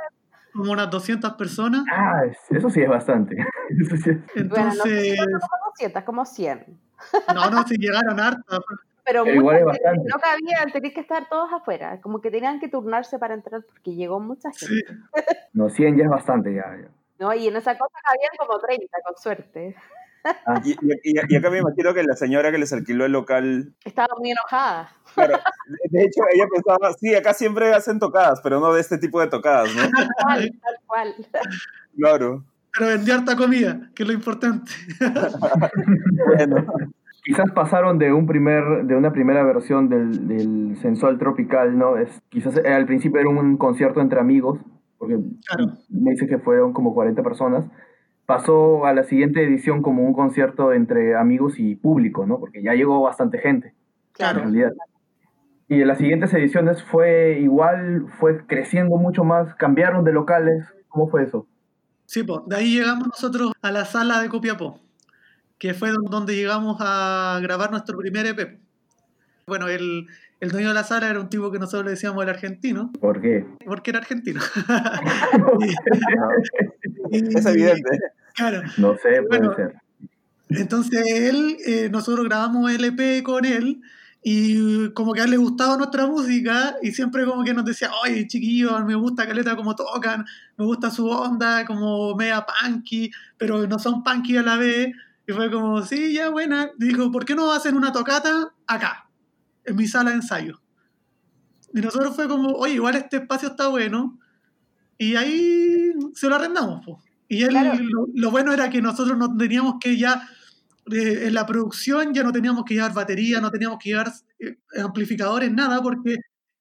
como unas 200 personas. Ah, es- eso sí es bastante. Eso sí es- Bueno, no, Entonces, no como 200, como 100. no, no, si llegaron hartas. Pero Pero igual es bastante. no cabían, tenían que estar todos afuera. Como que tenían que turnarse para entrar porque llegó mucha gente. Sí. No, 100 ya es bastante ya. ya. ¿no? Y en esa cosa cabían como 30, con suerte. Y, y- y acá me imagino que la señora que les alquiló el local, Estaba muy enojada. claro, de, de hecho ella pensaba, sí, acá siempre hacen tocadas, pero no de este tipo de tocadas, ¿no? Tal cual, tal cual. Claro. Pero vendí harta comida, que es lo importante. Bueno, Quizás pasaron de un primer, de una primera versión del, del sensual tropical, ¿no? Es, quizás eh, al principio era un concierto entre amigos, porque Claro. me dice que fueron como 40 personas. Pasó a la siguiente edición como un concierto entre amigos y público, ¿no? Porque ya llegó bastante gente, en Claro. realidad. Y en las siguientes ediciones fue igual, fue creciendo mucho más, cambiaron de locales. ¿Cómo fue eso? Sí, pues, de ahí llegamos nosotros a la sala de Copiapó, que fue don- donde llegamos a grabar nuestro primer EP. Bueno, el, el dueño de la sala era un tipo que nosotros le decíamos el argentino, ¿Por qué? porque era argentino. Y- es evidente. Claro. no sé, puede Bueno, ser. Entonces él, eh, nosotros grabamos el EP con él y como que a él le gustaba nuestra música y siempre como que nos decía, oye chiquillos, me gusta Caleta como tocan, me gusta su onda como media punky, pero no son punky a la vez. Y fue como, sí, ya buena. Y dijo, ¿por qué no hacen una tocata acá, en mi sala de ensayo? Y nosotros fue como, oye, igual este espacio está bueno. Y ahí se lo arrendamos. po. Y él, Claro. lo, lo bueno era que nosotros no teníamos que ya, eh, en la producción ya no teníamos que llevar batería, no teníamos que llevar eh, amplificadores, nada, porque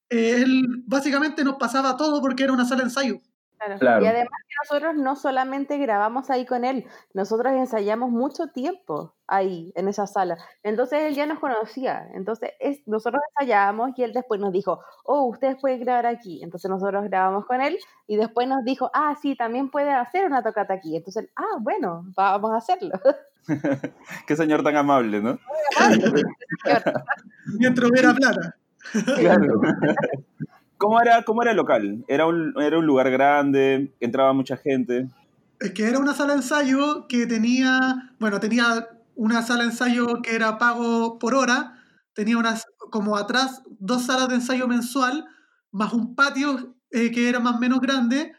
eh, él básicamente nos pasaba todo porque era una sala de ensayo. Claro. Claro. Y además que nosotros no solamente grabamos ahí con él, nosotros ensayamos mucho tiempo ahí, en esa sala. Entonces él ya nos conocía. Entonces es, nosotros ensayábamos y él después nos dijo, oh, ustedes pueden grabar aquí. Entonces nosotros grabamos con él y después nos dijo, ah, sí, también pueden hacer una tocata aquí. Entonces, ah, bueno, vamos a hacerlo. Qué señor tan amable, ¿no? Mientras hubiera plata. Claro. ¿Cómo era, cómo era el local? ¿Era un, ¿Era un lugar grande? ¿Entraba mucha gente? Es que era una sala de ensayo que tenía, bueno, tenía una sala de ensayo que era pago por hora, tenía unas, como atrás, dos salas de ensayo mensual, más un patio eh, que era más o menos grande,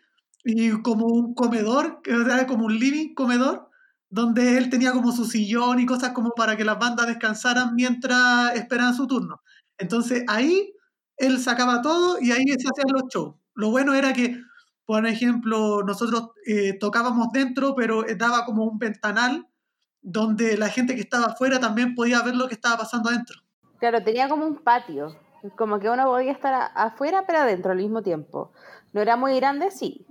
y como un comedor, que era como un living comedor, donde él tenía como su sillón y cosas como para que las bandas descansaran mientras esperaban su turno. Entonces ahí él sacaba todo y ahí se hacían los shows. Lo bueno era que por ejemplo, nosotros eh, tocábamos dentro, pero eh, daba como un ventanal donde la gente que estaba afuera también podía ver lo que estaba pasando adentro. Claro, tenía como un patio, como que uno podía estar afuera pero adentro al mismo tiempo. No era muy grande, sí.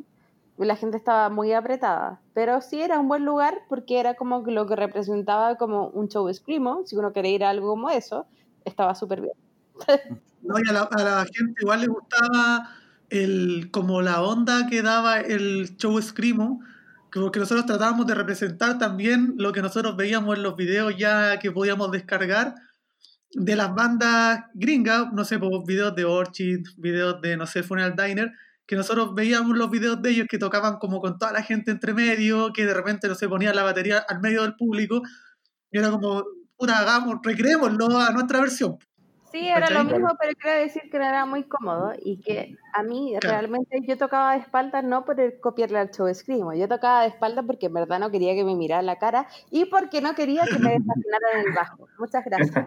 La gente estaba muy apretada, pero sí era un buen lugar porque era como lo que representaba como un show screamo. Si uno quería ir a algo como eso, estaba súper bien. ¿no? A la, a la gente igual le gustaba el, como la onda que daba el show Screamo, que- porque nosotros tratábamos de representar también lo que nosotros veíamos en los videos ya que podíamos descargar de las bandas gringas, no sé, pues, videos de Orchid, videos de, no sé, Funeral Diner, que nosotros veíamos los videos de ellos que tocaban como con toda la gente entre medio, que de repente, no sé, ponían la batería al medio del público, y era como, puta, hagamos, recreémoslo a nuestra versión. Sí, era lo mismo, pero quiero decir que no era muy cómodo y que a mí Claro. realmente yo tocaba de espaldas no por el copiarle al show Screamo, yo tocaba de espaldas porque en verdad no quería que me mirara la cara y porque no quería que me desafinaran en el bajo. Muchas gracias.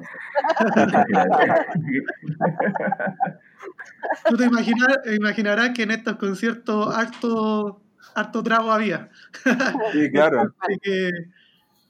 Tú te imaginar- imaginarás que en estos conciertos harto harto trago había. Sí, claro. Así que,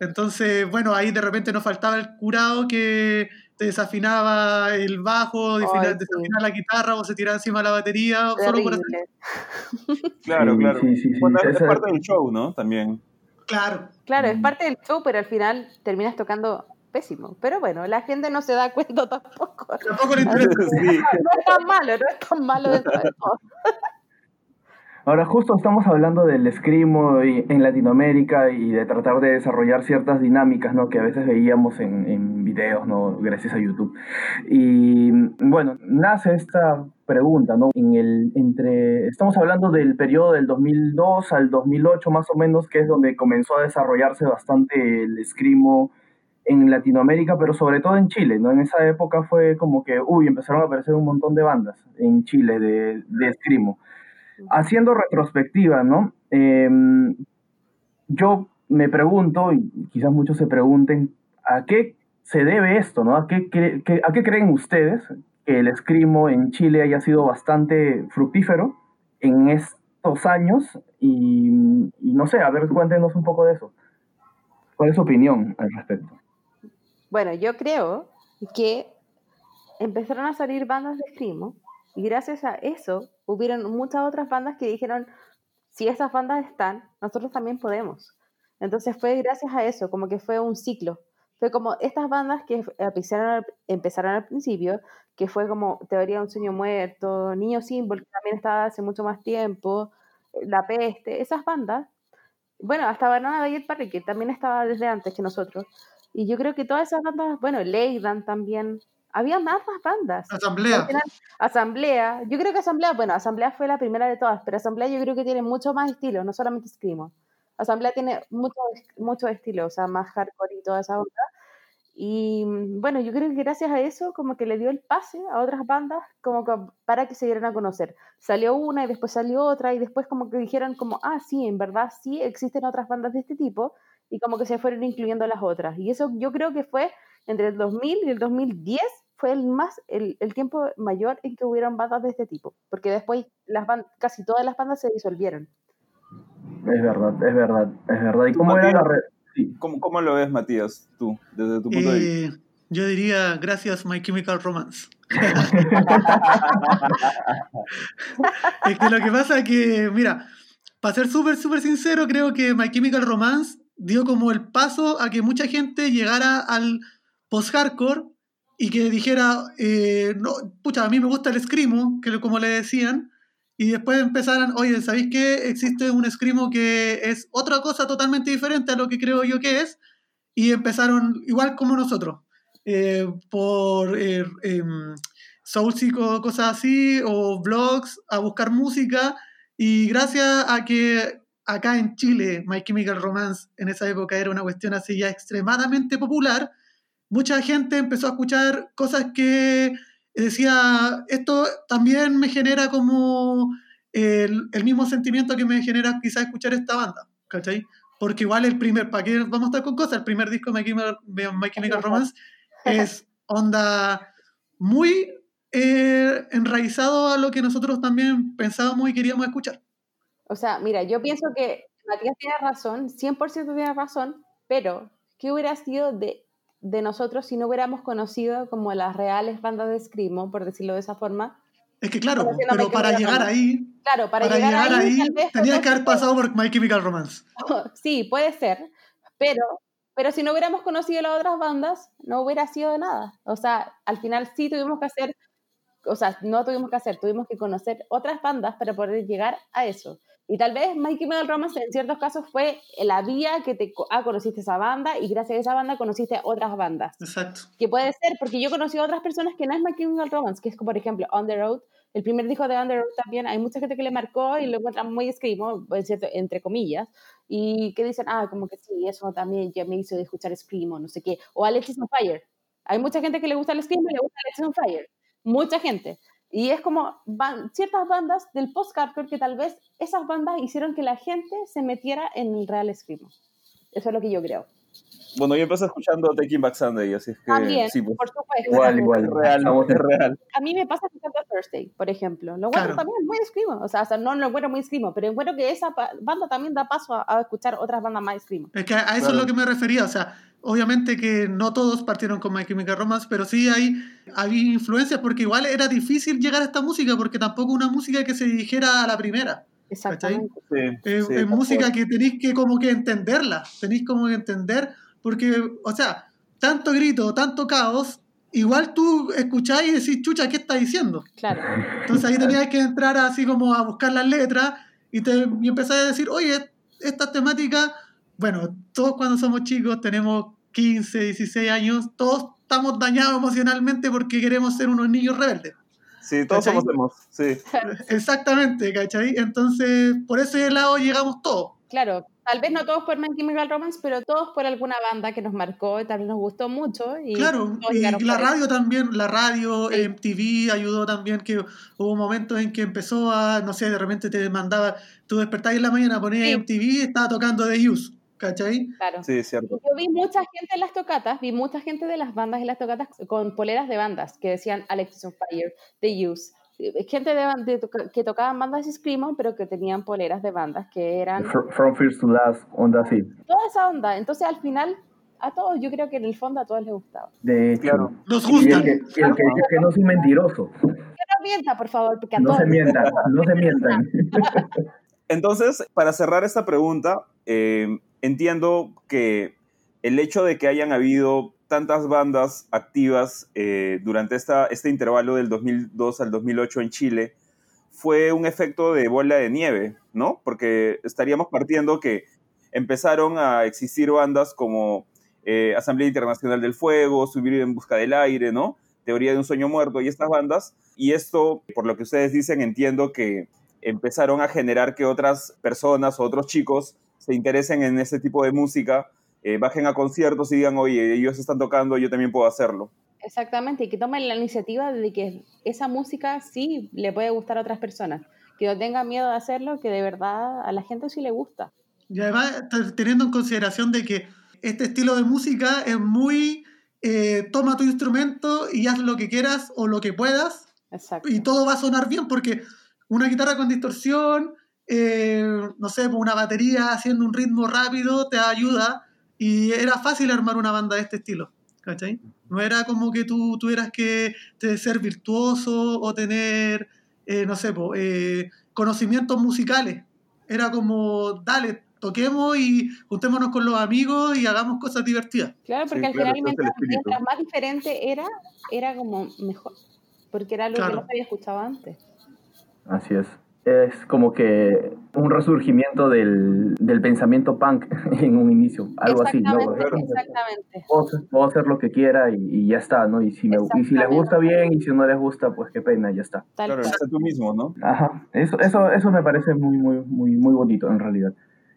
entonces, bueno, ahí de repente nos faltaba el curado que te desafinaba el bajo, desafina- Ay, sí. desafinaba la guitarra o se tiraba encima de la batería, solo por hacer-. Claro, Sí, claro. sí, sí, sí. Bueno, es parte del show, ¿no? También. Claro. Claro, es parte del show, pero al final terminas tocando pésimo. Pero bueno, la gente no se da cuenta tampoco. Tampoco le interesa. Sí. No es tan malo, no es tan malo dentro de todo. Ahora justo estamos hablando del escrimo y- en Latinoamérica y de tratar de desarrollar ciertas dinámicas, ¿no? Que a veces veíamos en, en videos, ¿no? Gracias a YouTube. Y bueno, nace esta pregunta, ¿no? En el, entre, estamos hablando del periodo del 2002 al 2008 más o menos, que es donde comenzó a desarrollarse bastante el escrimo en Latinoamérica, pero sobre todo en Chile, ¿no? En esa época fue como que, uy, empezaron a aparecer un montón de bandas en Chile de, de escrimo haciendo retrospectiva, ¿no? Eh, yo me pregunto, y quizás muchos se pregunten, ¿a qué se debe esto, ¿no? ¿A qué, ¿A qué creen ustedes que el escrimo en Chile haya sido bastante fructífero en estos años? Y, y no sé, a ver, cuéntenos un poco de eso. ¿Cuál es su opinión al respecto? Bueno, yo creo que empezaron a salir bandas de screamo y gracias a eso hubieron muchas otras bandas que dijeron, si esas bandas están, nosotros también podemos. Entonces fue gracias a eso, como que fue un ciclo. Fue como estas bandas que empezaron al, empezaron al principio, que fue como Teoría de un sueño muerto, Niño Símbolo, que también estaba hace mucho más tiempo, La Peste, esas bandas. Bueno, hasta Banana Diet Party, que también estaba desde antes que nosotros. Y yo creo que todas esas bandas, bueno, Leydan también, había más, más bandas. Asamblea. Asamblea, yo creo que Asamblea, bueno, Asamblea fue la primera de todas, pero Asamblea yo creo que tiene mucho más estilo, no solamente Screamo. Asamblea tiene mucho, mucho estilo, o sea, más hardcore y toda esa onda. Y mm, bueno, yo creo que gracias a eso como que le dio el pase a otras bandas como que para que se dieran a conocer. Salió una y después salió otra y después como que dijeron como, ah, sí, en verdad sí existen otras bandas de este tipo y como que se fueron incluyendo las otras. Y eso yo creo que fue entre el 2000 y el 2010 fue el más el, el tiempo mayor en que hubieron bandas de este tipo, porque después las ban- casi todas las bandas se disolvieron. Es verdad, es verdad, es verdad. ¿Y ¿Tú, cómo era la Matías? Sí. ¿Cómo, cómo lo ves, Matías, tú, desde tu punto de vista? Eh, yo diría, gracias My Chemical Romance. es que lo que pasa es que, mira, para ser súper, súper sincero, creo que My Chemical Romance dio como el paso a que mucha gente llegara al post-hardcore y que dijera, eh, no, pucha, a mí me gusta el screamo, que como le decían, y después empezaran, oye, ¿sabéis qué? Existe un screamo que es otra cosa totalmente diferente a lo que creo yo que es, y empezaron igual como nosotros, eh, por eh, em, o cosas así, o blogs, a buscar música, y gracias a que acá en Chile My Chemical Romance en esa época era una cuestión así ya extremadamente popular, mucha gente empezó a escuchar cosas que decía, esto también me genera como el, el mismo sentimiento que me genera quizás escuchar esta banda, ¿cachai? Porque igual el primer, ¿para qué vamos a estar con cosas? El primer disco de My My Chemical Romance es onda muy eh, enraizado a lo que nosotros también pensábamos y queríamos escuchar. O sea, mira, yo pienso que Matías tiene razón, 100% tiene razón, pero ¿qué hubiera sido de, de nosotros si no hubiéramos conocido como las reales bandas de Screamo, por decirlo de esa forma? Es que claro, pero para llegar Romance. ahí, Claro, para, para, llegar, ahí, tal vez tenías que haber pasado por My Chemical Romance. Sí, puede ser, pero, pero si no hubiéramos conocido las otras bandas, no hubiera sido de nada. O sea, al final sí tuvimos que hacer, o sea, no tuvimos que hacer, tuvimos que conocer otras bandas para poder llegar a eso. Y tal vez My Chemical Romance en ciertos casos fue la vía que te ah, conociste esa banda y gracias a esa banda conociste otras bandas. Exacto. Que puede ser, porque yo conocí a otras personas que no es My Chemical Romance, que es como, por ejemplo, On the Road. El primer disco de On the Road también, hay mucha gente que le marcó y lo encuentran muy screamo, entre comillas, y que dicen, ah, como que sí, eso también ya me hizo de escuchar screamo, no sé qué. O Alexis on Fire. Hay mucha gente que le gusta el screamo y le gusta Alexis on Fire. Mucha gente. Y es como ban- ciertas bandas del post-hardcore que tal vez esas bandas hicieron que la gente se metiera en el real screamo. Eso es lo que yo creo. Bueno, yo empecé escuchando Taking Back Sunday, así es que También, sí, pues, por supuesto. Igual, igual. es real, es real. A mí me pasa escuchando Thursday, por ejemplo. Lo Claro. encuentro también muy screamo. O sea, o sea, no lo encuentro muy screamo, pero encuentro que esa banda también da paso a, a escuchar otras bandas más screamo. Es que a a eso Claro. es lo que me refería, o sea, obviamente que no todos partieron con My Chemical Romance, pero sí hay, había influencias porque igual era difícil llegar a esta música porque tampoco una música que se dijera a la primera. Exactamente. Sí, Es, sí, es tal música que tenéis que como que entenderla, tenéis como que entender, porque, o sea, tanto grito, tanto caos, igual tú escucháis y decís, chucha, ¿qué está diciendo? Claro. Entonces ahí tenías que entrar así como a buscar las letras y, te, y empezar a decir, oye, esta temática, bueno, todos cuando somos chicos tenemos 15, 16 años, todos estamos dañados emocionalmente porque queremos ser unos niños rebeldes. Sí, todos ¿Cachai? somos emos, sí. Exactamente, ¿cachai? Entonces, por ese lado llegamos todos. Claro, tal vez no todos por My Chemical Romance, pero todos por alguna banda que nos marcó y tal vez nos gustó mucho. Y Claro, y la eso. radio también, la radio, Sí. MTV ayudó también, que hubo momentos en que empezó a, no sé, de repente te mandaba, tú despertabas en la mañana, ponías Sí. MTV y estaba tocando The Use, ¿cachai? Claro. Sí, es cierto. Yo vi mucha gente en las tocatas, vi mucha gente de las bandas en las tocatas con poleras de bandas que decían Alexis on Fire, The Use. Eh, Gente de, de que tocaban bandas de Screamo, pero que tenían poleras de bandas que eran Fr- From First to Last, onda así. toda esa onda. Entonces, al final, a todos, yo creo que en el fondo a todos les gustaba. De hecho. Claro. Nos Y el gustan. que, y el que dice que no soy mentiroso. Que no mienta, por favor, porque a No todos se mientan, no se mientan. Entonces, para cerrar esta pregunta, eh, entiendo que el hecho de que hayan habido tantas bandas activas eh, durante esta, este intervalo del 2002 al 2008 en Chile fue un efecto de bola de nieve, ¿no? Porque estaríamos partiendo que empezaron a existir bandas como eh, Asamblea Internacional del Fuego, Subir en Busca del Aire, ¿no? Teoría de un Sueño Muerto y estas bandas. Y esto, por lo que ustedes dicen, entiendo que empezaron a generar que otras personas o otros chicos se interesen en este tipo de música, eh, bajen a conciertos y digan, oye, ellos están tocando, yo también puedo hacerlo. Exactamente, y que tomen la iniciativa de que esa música sí le puede gustar a otras personas. Que no tengan miedo de hacerlo, que de verdad a la gente sí le gusta. Y además, teniendo en consideración de que este estilo de música es muy, eh, toma tu instrumento y haz lo que quieras o lo que puedas Exacto. y todo va a sonar bien porque una guitarra con distorsión, eh, no sé, pues una batería haciendo un ritmo rápido te ayuda y era fácil armar una banda de este estilo, ¿cachai? No era como que tú tuvieras que ser virtuoso o tener, eh, no sé, pues, eh, conocimientos musicales. Era como, dale, toquemos y juntémonos con los amigos y hagamos cosas divertidas. Claro, Sí, porque al claro, final mientras, más diferente era, era como mejor. Porque era que Claro. no se había escuchado antes. Así es. Es como que un resurgimiento del, del pensamiento punk en un inicio, algo así, ¿no? exactamente. Puedo, hacer- puedo hacer lo que quiera y, y ya está, ¿no? Y si, me, y si les gusta bien y si no les gusta, pues qué pena, ya está. Tal Claro, sé tú mismo, ¿no? Ajá, eso, eso, eso me parece muy, muy, muy, muy bonito en realidad.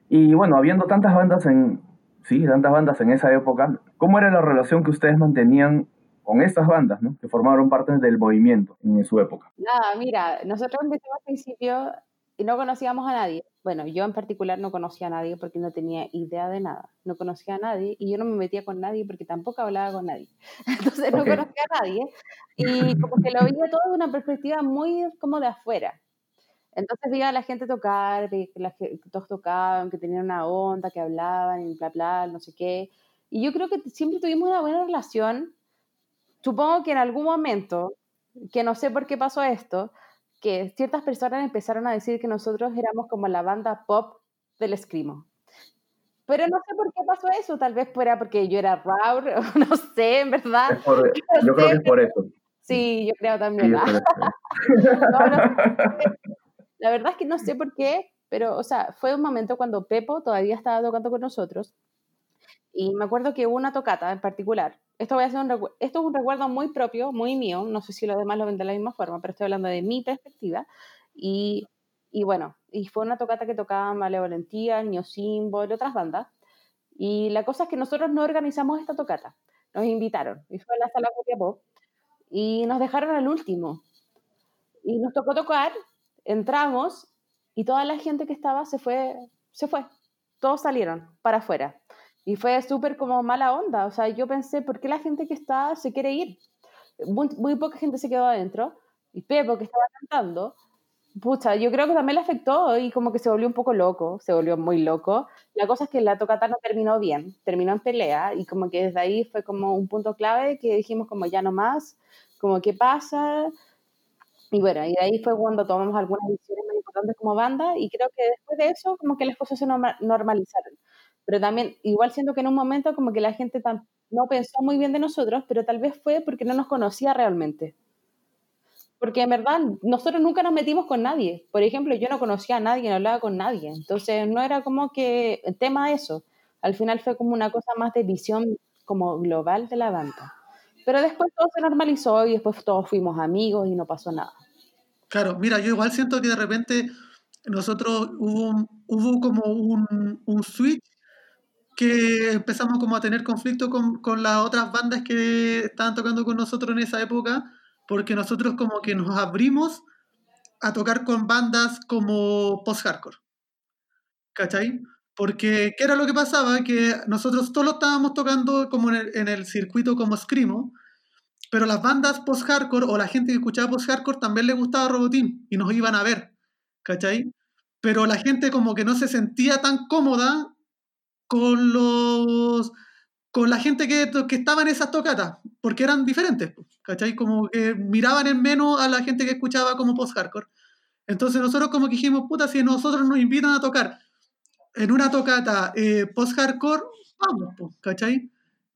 Y bueno, habiendo tantas bandas en, sí, tantas bandas en esa época, ¿cómo era la relación que ustedes mantenían con estas bandas, ¿no? Que formaron parte del movimiento en su época. Nada, mira, nosotros empezamos al principio y no conocíamos a nadie. Bueno, yo en particular no conocía a nadie porque no tenía idea de nada. No conocía a nadie y yo no me metía con nadie porque tampoco hablaba con nadie. Entonces no conocía a nadie y como que lo veía todo de una perspectiva muy como de afuera. Entonces veía a la gente tocar, que, la que todos tocaban, que tenían una onda, que hablaban y bla, bla, no sé qué. Y yo creo que siempre tuvimos una buena relación. Supongo que en algún momento, que no sé por qué pasó esto, que ciertas personas empezaron a decir que nosotros éramos como la banda pop del escrimo. Pero no sé por qué pasó eso, tal vez fuera porque yo era Raur, no sé, en verdad. Yo creo que es por eso. Sí, yo creo también. No, no. La verdad es que no sé por qué, pero, o sea, fue un momento cuando Pepo todavía estaba tocando con nosotros y me acuerdo que hubo una tocata en particular. Esto, voy a hacer un esto es un recuerdo muy propio, muy mío, no sé si los demás lo ven de la misma forma, pero estoy hablando de mi perspectiva. Y, y bueno, y fue una tocata que tocaban Vale Valentía, Neo Symbol, otras bandas. Y la cosa es que nosotros no organizamos esta tocata, nos invitaron y fue a la sala Copiapó y nos dejaron al último. Y nos tocó tocar, entramos y toda la gente que estaba se fue, se fue. Todos salieron para afuera. Y fue súper como mala onda. O sea, yo pensé, ¿por qué la gente que está se quiere ir? Muy, poca gente se quedó adentro. Y Pepo, que estaba cantando, pucha, yo creo que también le afectó y como que se volvió un poco loco, se volvió muy loco. La cosa es que la tocata no terminó bien, terminó en pelea y como que desde ahí fue como un punto clave que dijimos como ya no más, como qué pasa. Y bueno, y de ahí fue cuando tomamos algunas decisiones más importantes como banda y creo que después de eso como que las cosas se norma- normalizaron. Pero también, igual siento que en un momento como que la gente tam- no pensó muy bien de nosotros, pero tal vez fue porque no nos conocía realmente. Porque en verdad nosotros nunca nos metimos con nadie. Por ejemplo, yo no conocía a nadie, no hablaba con nadie. Entonces no era como que el tema eso. Al final fue como una cosa más de visión como global de la banda. Pero después todo se normalizó y después todos fuimos amigos y no pasó nada. Claro, mira, yo igual siento que de repente nosotros hubo, hubo como un, un switch que empezamos como a tener conflicto con, con las otras bandas que estaban tocando con nosotros en esa época, porque nosotros como que nos abrimos a tocar con bandas como post-hardcore. ¿Cachai? Porque, ¿qué era lo que pasaba? Que nosotros solo estábamos tocando como en el, en el circuito como Screamo, pero las bandas post-hardcore o la gente que escuchaba post-hardcore también le gustaba Robotín y nos iban a ver, ¿cachai? Pero la gente como que no se sentía tan cómoda con los con la gente que, que estaba en esas tocatas, porque eran diferentes, ¿cachai? Como que miraban en menos a la gente que escuchaba como post-hardcore. Entonces nosotros como que dijimos, puta, si nosotros nos invitan a tocar en una tocata eh, post-hardcore, vamos, ¿cachai?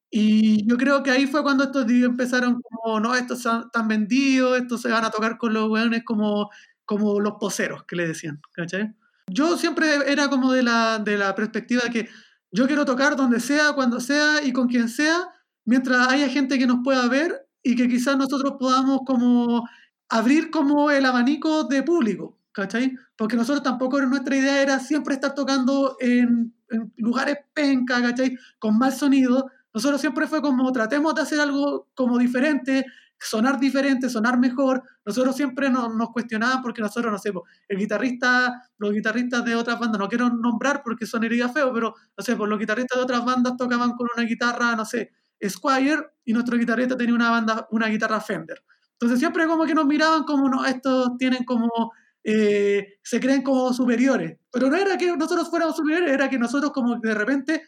Y yo creo que ahí fue cuando estos empezaron como, no, estos están vendidos, estos se van a tocar con los weones como, como los poseros, que le decían, ¿cachai? Yo siempre era como de la, de la perspectiva que yo quiero tocar donde sea, cuando sea y con quien sea, mientras haya gente que nos pueda ver y que quizás nosotros podamos como abrir como el abanico de público, ¿cachai? Porque nosotros tampoco nuestra idea era siempre estar tocando en, lugares penca, ¿cachai? Con mal sonido. Nosotros siempre fue como tratemos de hacer algo como diferente, sonar diferente, sonar mejor. Nosotros siempre nos, cuestionaban porque nosotros, no sé, po, el guitarrista, los guitarristas de otras bandas, no quiero nombrar porque sonaría feo, pero no sé, pues los guitarristas de otras bandas tocaban con una guitarra, no sé, Squire y nuestro guitarrista tenía una banda, una guitarra Fender. Entonces siempre como que nos miraban como, no, estos tienen como, eh, se creen como superiores. Pero no era que nosotros fuéramos superiores, era que nosotros como de repente,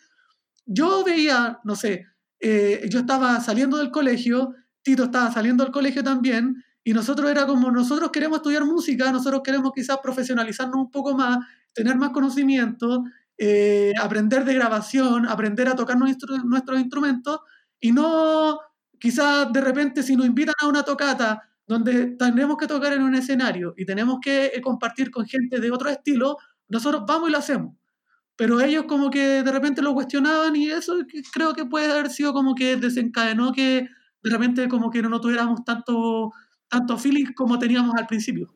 yo veía, no sé, eh, yo estaba saliendo del colegio, Tito estaba saliendo del colegio también, y nosotros era como, nosotros queremos estudiar música, nosotros queremos quizás profesionalizarnos un poco más, tener más conocimiento, eh, aprender de grabación, aprender a tocar nuestro- nuestros instrumentos, y no quizás de repente si nos invitan a una tocata donde tenemos que tocar en un escenario y tenemos que eh, compartir con gente de otro estilo, nosotros vamos y lo hacemos. Pero ellos como que de repente lo cuestionaban y eso creo que puede haber sido como que desencadenó que de repente como que no tuviéramos tanto, tanto feeling como teníamos al principio.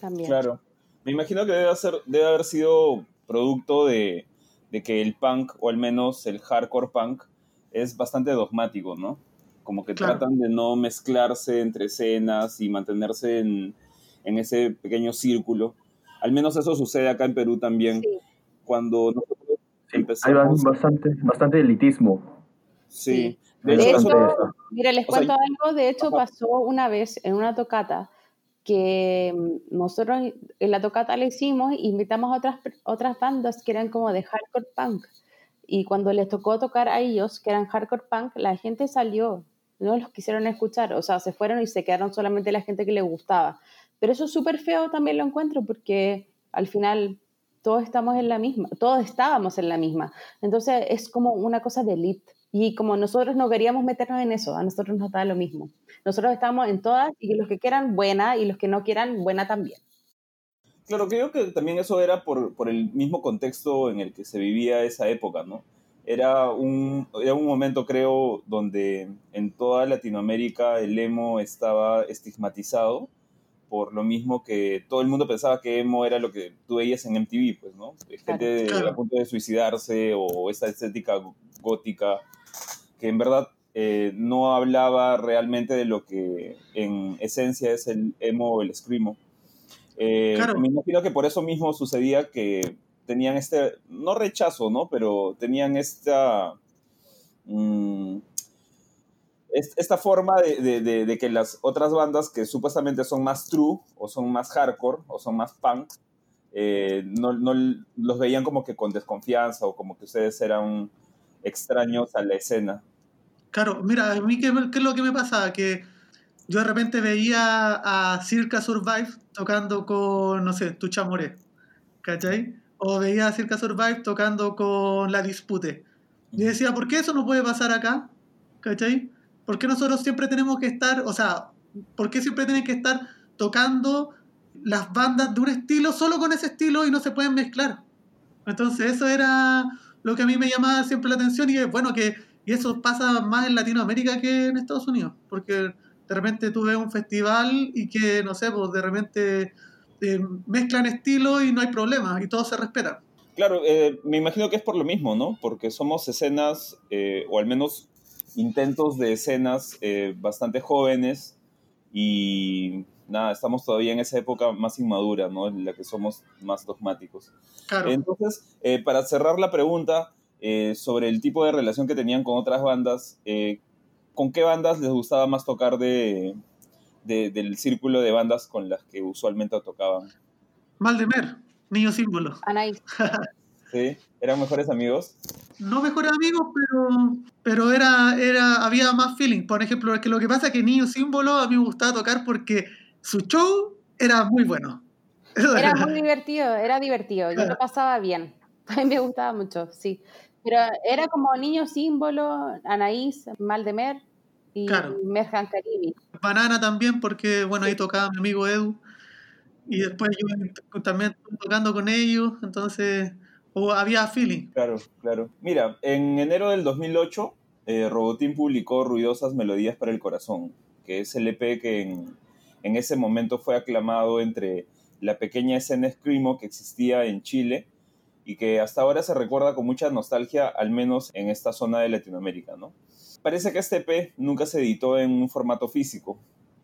También. Claro. Me imagino que debe, ser, debe haber sido producto de, de que el punk, o al menos el hardcore punk, es bastante dogmático, ¿no? Como que Claro. tratan de no mezclarse entre escenas y mantenerse en, en ese pequeño círculo. Al menos eso sucede acá en Perú también. Sí. Cuando nosotros Hay empezamos... bastante, bastante elitismo. Sí. Sí. De De hecho, hecho, mira, les sea, cuento algo. De hecho, pasó una vez en una tocata que mm, nosotros en la tocata le hicimos, invitamos a otras, otras bandas que eran como de hardcore punk. Y cuando les tocó tocar a ellos, que eran hardcore punk, la gente salió, no los quisieron escuchar, o sea, se fueron y se quedaron solamente la gente que les gustaba. Pero eso es súper feo también lo encuentro, porque al final todos estamos en la misma, todos estábamos en la misma. Entonces es como una cosa de elite. Y como nosotros no queríamos meternos en eso, a nosotros nos da lo mismo. Nosotros estamos en todas y los que quieran buena y los que no quieran buena también. Claro, creo que también eso era por, por el mismo contexto en el que se vivía esa época, ¿no? Era un, era un momento, creo, donde en toda Latinoamérica el emo estaba estigmatizado por lo mismo que todo el mundo pensaba que emo era lo que tú veías en MTV, pues, ¿no? Gente Claro. a punto de suicidarse o esa estética gótica que en verdad eh, no hablaba realmente de lo que en esencia es el emo o el screamo. Eh, Claro. Me imagino que por eso mismo sucedía que tenían este, no rechazo, ¿no? Pero tenían esta mm, es- esta forma de, de- de- de que las otras bandas que supuestamente son más true o son más hardcore o son más punk, eh, no, no los veían como que con desconfianza o como que ustedes eran extraños a la escena. Claro, mira, a mí qué, qué es lo que me pasaba, que yo de repente veía a Circa Survive tocando con, no sé, Tucha Moré, ¿cachai? O veía a Circa Survive tocando con La Dispute. Y decía, ¿por qué eso no puede pasar acá? ¿Cachai? ¿Por qué nosotros siempre tenemos que estar, o sea, ¿por qué siempre tienen que estar tocando las bandas de un estilo solo con ese estilo y no se pueden mezclar? Entonces eso era lo que a mí me llamaba siempre la atención y es bueno que y eso pasa más en Latinoamérica que en Estados Unidos, porque de repente tú ves un festival y que, no sé, pues de repente eh, mezclan estilos y no hay problema y todos se respetan. Claro, eh, me imagino que es por lo mismo, ¿no? Porque somos escenas, eh, o al menos intentos de escenas bastante jóvenes y nada, estamos todavía en esa época más inmadura, ¿no? En la que somos más dogmáticos. Claro. Entonces, para cerrar la pregunta eh, sobre el tipo de relación que tenían con otras bandas, eh, ¿con qué bandas les gustaba más tocar de, de- del círculo de bandas con las que usualmente tocaban? Maldemer, niño símbolo. Anaís. ¿Sí? ¿Eran mejores amigos? No mejores amigos, pero, pero era, era, había más feeling. Por ejemplo, es que lo que pasa es que Niño Símbolo a mí me gustaba tocar porque su show era muy bueno. Era muy divertido, era divertido. Yo lo pasaba bien. A mí me gustaba mucho, sí. Pero era como niño símbolo, Anaís, Maldemer y Claro. Merjan Caribe. Banana también, porque bueno, ahí tocaba mi amigo Edu. Y después yo también estuve tocando con ellos, entonces o había feeling. Claro, claro. Mira, en enero del 2008, eh, Robotín publicó Ruidosas Melodías para el Corazón, que es el EP que en, en ese momento fue aclamado entre la pequeña escena Screamo que existía en Chile y que hasta ahora se recuerda con mucha nostalgia, al menos en esta zona de Latinoamérica, ¿no? Parece que este EP nunca se editó en un formato físico.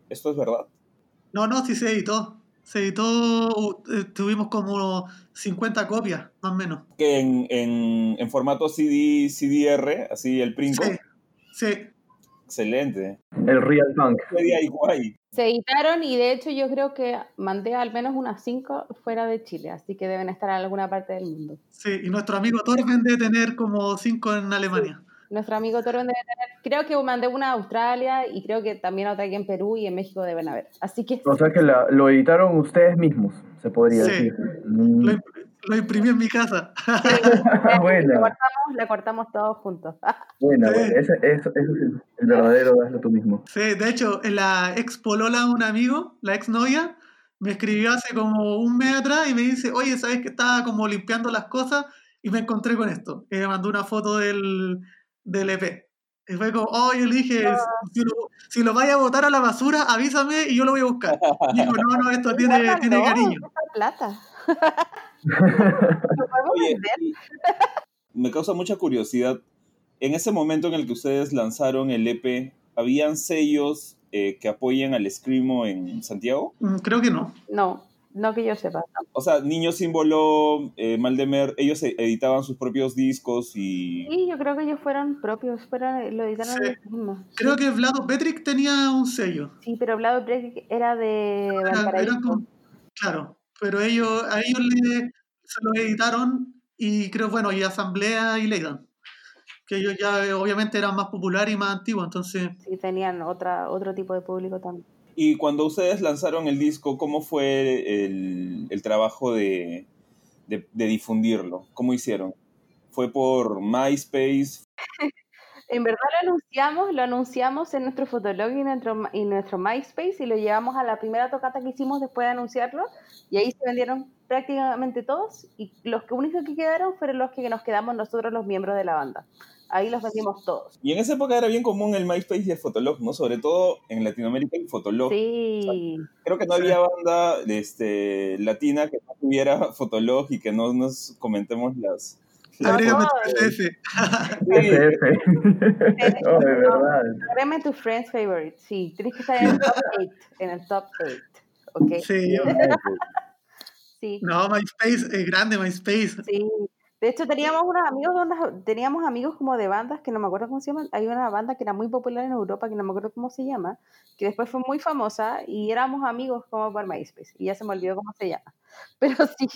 ¿Esto es verdad? No, no, sí se editó. Se editó, eh, tuvimos como 50 copias, más o menos. Que en, en, en formato CD, CDR, así el Princo. Sí, sí. Excelente. El Real Punk. Se editaron y de hecho yo creo que mandé al menos unas cinco fuera de Chile, así que deben estar en alguna parte del mundo. Sí, y nuestro amigo Torben debe tener como 5 en Alemania. Nuestro amigo Torben debe tener, creo que mandé una a Australia y creo que también otra aquí en Perú y en México deben haber. Así que O sea que la- lo editaron ustedes mismos, se podría Sí. decir. Mm. Lo, lo imprimí en mi casa. la, Buena. cortamos, la cortamos todos juntos. Buena, Sí. buena. Ese, ese- ese es el, verdadero hazlo tú mismo. Sí, de hecho, en la ex polola de un amigo, la ex novia, me escribió hace como un mes atrás y me dice, oye, ¿sabes que estaba como limpiando las cosas y me encontré con esto? Y me mandó una foto del, del EP. Y fue como, oh, yo le dije, si lo, si lo vaya a botar a la basura, avísame y yo lo voy a buscar. Y dijo, no, no, esto tiene, tiene cariño. plata. Oye, me causa mucha curiosidad. En ese momento en el que ustedes lanzaron el EP, ¿habían sellos eh, que apoyen al Screamo en Santiago? Mm, Creo que no. No, no que yo sepa. O sea, Niño Símbolo, eh, Maldemer, ellos editaban sus propios discos y... Sí, yo creo que ellos fueron propios, fueron, lo editaron Sí. ellos mismos. Creo que Vlado Petric tenía un sello. Sí, pero Vlado Break era de Era- era Valparaíso. como- claro, pero ellos, a ellos le, se lo editaron y creo, bueno, y Asamblea y Leidan, que ellos ya eh, obviamente eran más populares y más antiguos, entonces Sí, tenían otra, otro tipo de público también. Y cuando ustedes lanzaron el disco, ¿cómo fue el, el trabajo de, de- de difundirlo? ¿Cómo hicieron? ¿Fue por MySpace? En verdad lo anunciamos, lo anunciamos en nuestro Fotolog y nuestro, y nuestro MySpace y lo llevamos a la primera tocata que hicimos después de anunciarlo y ahí se vendieron prácticamente todos y los que únicos que quedaron fueron los que nos quedamos nosotros los miembros de la banda. Ahí los vendimos todos. Y en esa época era bien común el MySpace y el Fotolog, ¿no? Sobre todo en Latinoamérica el Fotolog. Sí, Creo que no había banda este, latina que no tuviera Fotolog y que no nos comentemos las... las agrégame no. tu. SF. oh, de verdad. agrégame tu friends favorite. Sí, tienes que estar en el top 8. En el top 8. ¿Ok? Sí, Sí, no, MySpace es grande, MySpace. sí. De hecho, teníamos unos amigos, de unas- teníamos amigos como de bandas que no me acuerdo cómo se llaman. Hay una banda que era muy popular en Europa, que no me acuerdo cómo se llama, que después fue muy famosa y éramos amigos como por MySpace. Y ya se me olvidó cómo se llama. Pero sí,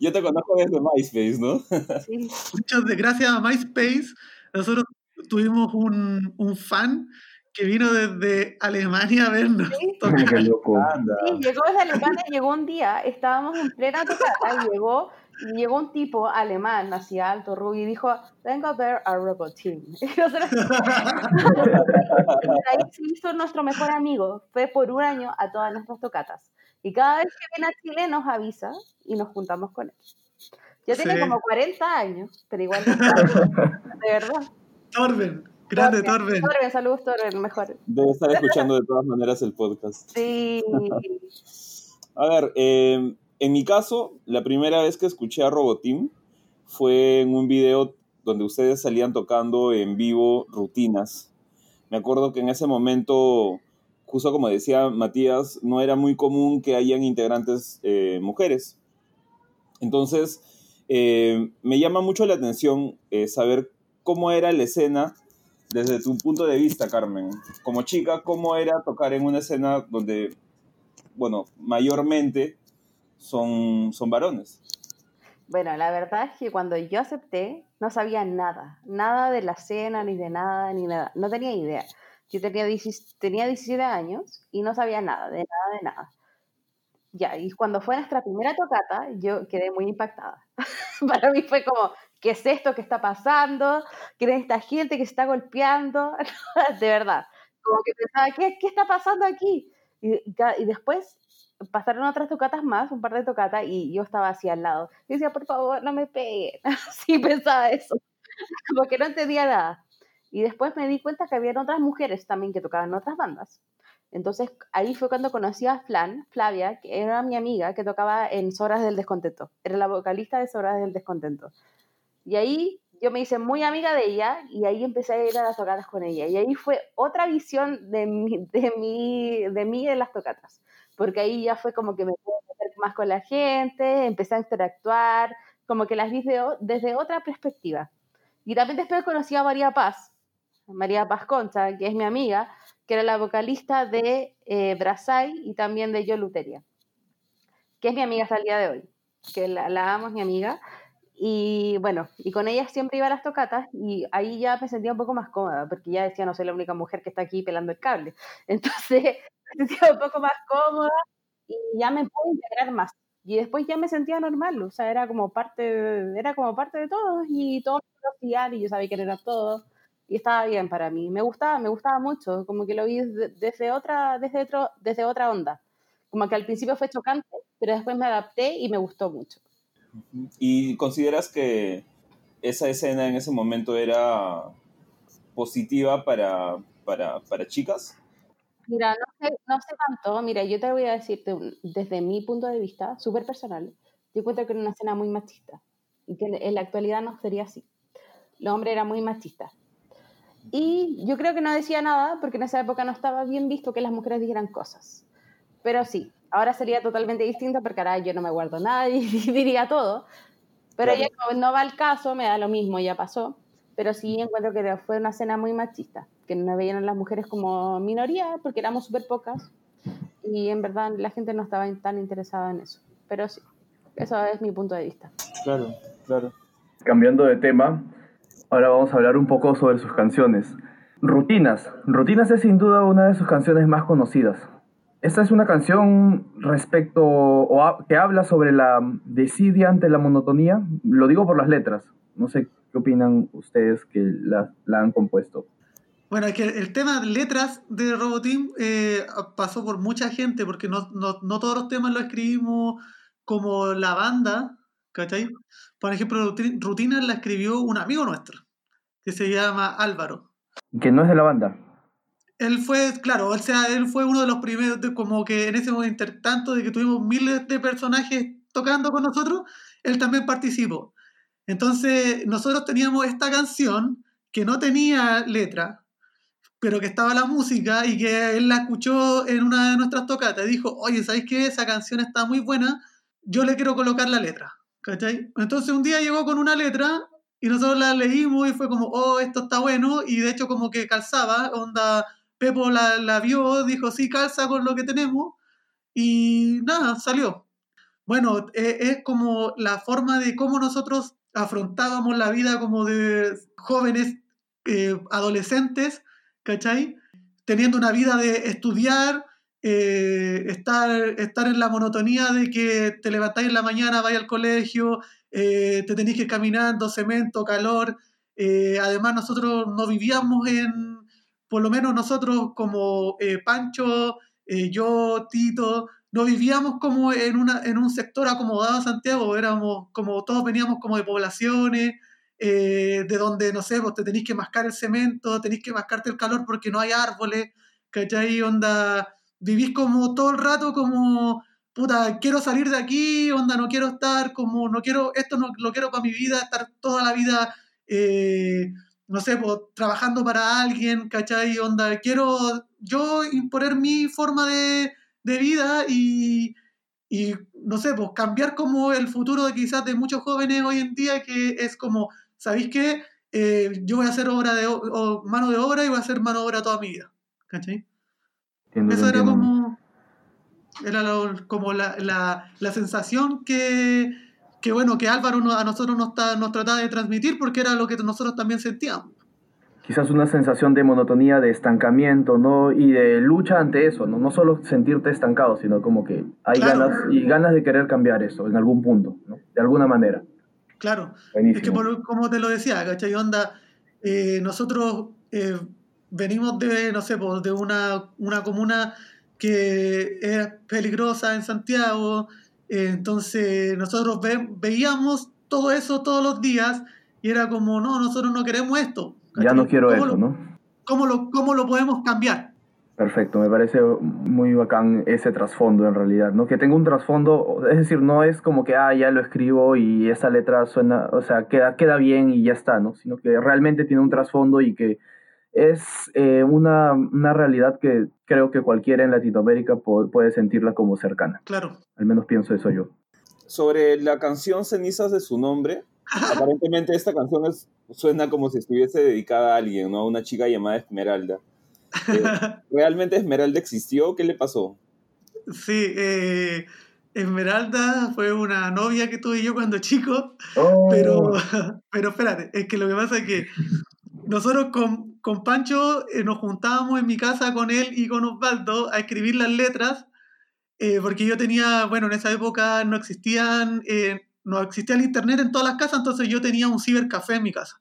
Yo te conozco desde MySpace, ¿no? sí. Muchas gracias a MySpace, nosotros tuvimos un, un fan que vino desde Alemania a vernos. Sí. tocar. Qué loco. Sí, llegó desde Alemania, llegó un día, estábamos en plena tocata y llegó, y llegó un tipo alemán, así alto, rubio, y dijo, vengo a ver a Robot Team. Y nosotros- ahí se hizo nuestro mejor amigo, fue por un año a todas nuestras tocatas. Y cada vez que viene a Chile nos avisa y nos juntamos con él. Ya tiene Sí. como 40 años, pero igual, de verdad. Torben, grande Torben. Torben, saludos Torben, mejor. Debe estar escuchando de todas maneras el podcast. Sí, A ver, eh, en mi caso, la primera vez que escuché a Roboteam fue en un video donde ustedes salían tocando en vivo rutinas. Me acuerdo que en ese momento, justo como decía Matías, no era muy común que hayan integrantes eh, mujeres. Entonces, eh, me llama mucho la atención eh, saber cómo era la escena desde tu punto de vista, Carmen. Como chica, ¿cómo era tocar en una escena donde bueno, mayormente son, son varones. Bueno, la verdad es que cuando yo acepté, no sabía nada, nada de la cena, ni de nada, ni nada, no tenía idea. Yo tenía, 10 tenía 17 años y no sabía nada, de nada, de nada. Ya, y cuando fue nuestra primera tocata, yo quedé muy impactada. Para mí fue como, ¿qué es esto que está pasando? ¿Quién es esta gente que se está golpeando? de verdad, como que pensaba, ¿qué, qué está pasando aquí? Y, y y después pasaron otras tocatas más, un par de tocatas, y yo estaba así al lado. Y decía, por favor, no me peguen. Así pensaba eso. Como que no entendía nada. Y después me di cuenta que habían otras mujeres también que tocaban otras bandas. Entonces ahí fue cuando conocí a Flan, Flavia, que era mi amiga que tocaba en Sobras del Descontento. Era la vocalista de Sobras del Descontento. Y ahí yo me hice muy amiga de ella y ahí empecé a ir a las tocatas con ella. Y ahí fue otra visión de mí, de mí, de mí en las tocatas. Porque ahí ya fue como que me pude meter más con la gente, empecé a interactuar, como que las vi desde otra perspectiva. Y también después conocí a María Paz, María Paz que es mi amiga, que era la vocalista de eh, Brasai y también de Yo Luteria, que es mi amiga hasta el día de hoy, que la, la amo, es mi amiga. Y bueno, y con ella siempre iba a las tocatas y ahí ya me sentía un poco más cómoda, porque ya decía, no soy la única mujer que está aquí pelando el cable. Entonces me sentía un poco más cómoda y ya me pude integrar más. Y después ya me sentía normal, o sea, era como parte de, era como parte de todos y todos me conocían y yo sabía quién eran todos y estaba bien para mí. Me gustaba, me gustaba mucho, como que lo vi desde, desde otra, desde otro, desde otra onda. Como que al principio fue chocante, pero después me adapté y me gustó mucho. ¿Y consideras que esa escena en ese momento era positiva para, para, para chicas? Mira, no sé, no sé tanto. Mira, yo te voy a decirte un- desde mi punto de vista, súper personal, yo encuentro que era una escena muy machista y que en- en la actualidad no sería así. Los hombres eran muy machistas. Y yo creo que no decía nada porque en esa época no estaba bien visto que las mujeres dijeran cosas. Pero sí, ahora sería totalmente distinto porque ahora yo no me guardo nada y diría todo. Pero Claro. ya no va al caso, me da lo mismo, ya pasó. Pero sí encuentro que fue una escena muy machista, que no veían a las mujeres como minoría porque éramos súper pocas y en verdad la gente no estaba tan interesada en eso. Pero sí, eso es mi punto de vista. Claro, claro. Cambiando de tema, ahora vamos a hablar un poco sobre sus canciones. Rutinas. Rutinas es sin duda una de sus canciones más conocidas. Esta es una canción respecto o que habla sobre la desidia ante la monotonía. Lo digo por las letras. No sé qué opinan ustedes que la, la han compuesto. Bueno, es que el tema de letras de Roboteam eh, pasó por mucha gente, porque no, no, no todos los temas los escribimos como la banda, ¿cachai? Por ejemplo, Ruti- Rutinas la escribió un amigo nuestro, que se llama Álvaro. Que no es de la banda. Él fue, claro, o sea, él fue uno de los primeros, de- como que en ese momento, tanto de que tuvimos miles de personajes tocando con nosotros, él también participó. Entonces, nosotros teníamos esta canción que no tenía letra, pero que estaba la música y que él la escuchó en una de nuestras tocatas. Y dijo, oye, ¿sabéis qué? Esa canción está muy buena, yo le quiero colocar la letra. Entonces un día llegó con una letra y nosotros la leímos y fue como, oh, esto está bueno, y de hecho como que calzaba, onda, Pepo la, la vio, dijo, sí, calza con lo que tenemos, y nada, salió. Bueno, e- es como la forma de cómo nosotros afrontábamos la vida como de jóvenes, eh, adolescentes, ¿cachai? Teniendo una vida de estudiar, eh, estar, estar en la monotonía de que te levantáis en la mañana, vais al colegio, eh, te tenéis que ir caminando, cemento, calor. Eh, además, nosotros no vivíamos en, por lo menos nosotros como Pancho, yo, Tito, no vivíamos como en, una, en un sector acomodado a Santiago, éramos como todos veníamos como de poblaciones, de donde, no sé, vos te tenéis que mascar el cemento, tenéis que mascarte el calor porque no hay árboles, ¿cachai? Onda, vivís como todo el rato como, puta, quiero salir de aquí, onda, no quiero estar como, no quiero, esto no lo quiero para mi vida, estar toda la vida, eh, no sé, pues, trabajando para alguien, ¿cachai? Onda, quiero yo imponer mi forma de, de vida y, y, no sé, pues cambiar como el futuro de quizás de muchos jóvenes hoy en día, que es como, ¿sabéis qué? Eh, yo voy a hacer obra de, o- mano de obra y voy a hacer mano de obra toda mi vida, ¿cachai? Entiendo, Eso era como, era lo- como la, la, la sensación que, que, bueno, que Álvaro no- a nosotros nos, ta- nos trataba de transmitir porque era lo que nosotros también sentíamos. Quizás una sensación de monotonía, de estancamiento, ¿no? Y de lucha ante eso, ¿no? No solo sentirte estancado, sino como que hay Claro. ganas y ganas de querer cambiar eso en algún punto, ¿no? De alguna manera. Claro. Es que por- como te lo decía, ¿cachai? Onda, eh, nosotros eh, venimos de, no sé, pues, de una, una comuna que es peligrosa en Santiago, eh, entonces nosotros ve- veíamos todo eso todos los días y era como, no, nosotros no queremos esto. Ya ¿cachai? no quiero ¿Cómo eso, lo- ¿no? ¿cómo lo, ¿Cómo lo podemos cambiar? Perfecto, me parece muy bacán ese trasfondo en realidad, ¿no? Que tenga un trasfondo, es decir, no es como que, ah, ya lo escribo y esa letra suena, o sea, queda, queda bien y ya está, ¿no? Sino que realmente tiene un trasfondo y que es eh, una, una realidad que creo que cualquiera en Latinoamérica puede sentirla como cercana. Claro. Al menos pienso eso yo. Sobre la canción Cenizas de su nombre, aparentemente esta canción es, suena como si estuviese dedicada a alguien, ¿no? A una chica llamada Esmeralda. Eh, ¿Realmente Esmeralda existió? ¿Qué le pasó? Sí, eh, Esmeralda fue una novia que tuve yo cuando chico. Oh, Pero, pero espérate, es que lo que pasa es que nosotros con, con Pancho eh, nos juntábamos en mi casa con él y con Osvaldo a escribir las letras, eh, porque yo tenía, bueno, en esa época no existían, eh, no existía el internet en todas las casas, entonces yo tenía un cibercafé en mi casa,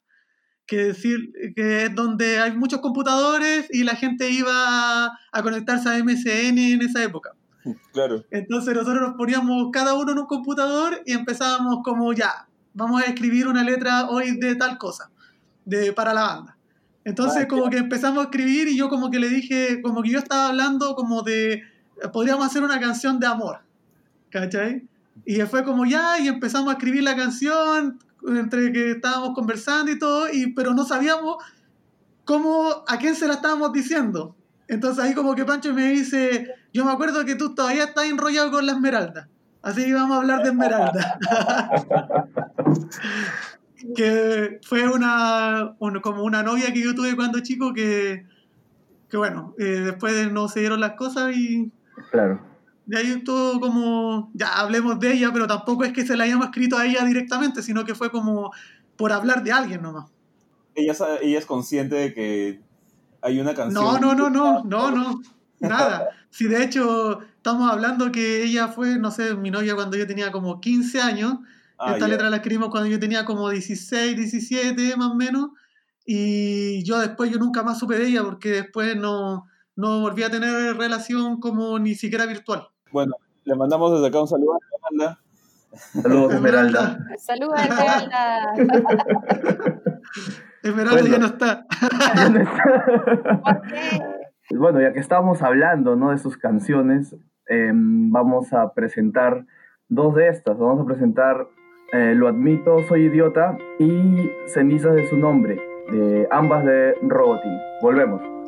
que, decir, que es donde hay muchos computadores y la gente iba a, conectarse a MSN en esa época. Claro. Entonces nosotros nos poníamos cada uno en un computador y empezábamos como ya, vamos a escribir una letra hoy de tal cosa, de, para la banda. Entonces Ah, como que empezamos a escribir y yo como que le dije, como que yo estaba hablando como de, podríamos hacer una canción de amor, ¿cachai? Y fue como ya, y empezamos a escribir la canción entre que estábamos conversando y todo, y, pero no sabíamos cómo, a quién se la estábamos diciendo. Entonces ahí como que Pancho me dice, yo me acuerdo que tú todavía estás enrollado con la Esmeralda. Así que vamos a hablar de Esmeralda. que fue una, un- como una novia que yo tuve cuando chico que, que bueno, eh, después no se dieron las cosas y Claro. de ahí estuvo como, ya hablemos de ella, pero tampoco es que se la hayamos escrito a ella directamente, sino que fue como por hablar de alguien nomás. Ella, sabe- ella es consciente de que hay una canción. No, no, no, no, no, no, nada. Si de hecho estamos hablando que ella fue, no sé, mi novia cuando yo tenía como 15 años, Ah, esta ya. letra la escribimos cuando yo tenía como 16, 17 más o menos, y yo después yo nunca más supe de ella porque después no, no volví a tener relación como ni siquiera virtual. Bueno, le mandamos desde acá un saludo a Esmeralda. Saludos, Esmeralda. Saludos, Esmeralda. Esmeralda Bueno. ya no está. ¿Por qué? Bueno, ya que estábamos hablando ¿no? de sus canciones, em, vamos a presentar dos de estas. Vamos a presentar eh, Lo admito, soy idiota y Cenizas de su nombre, de ambas de Robotin. Volvemos.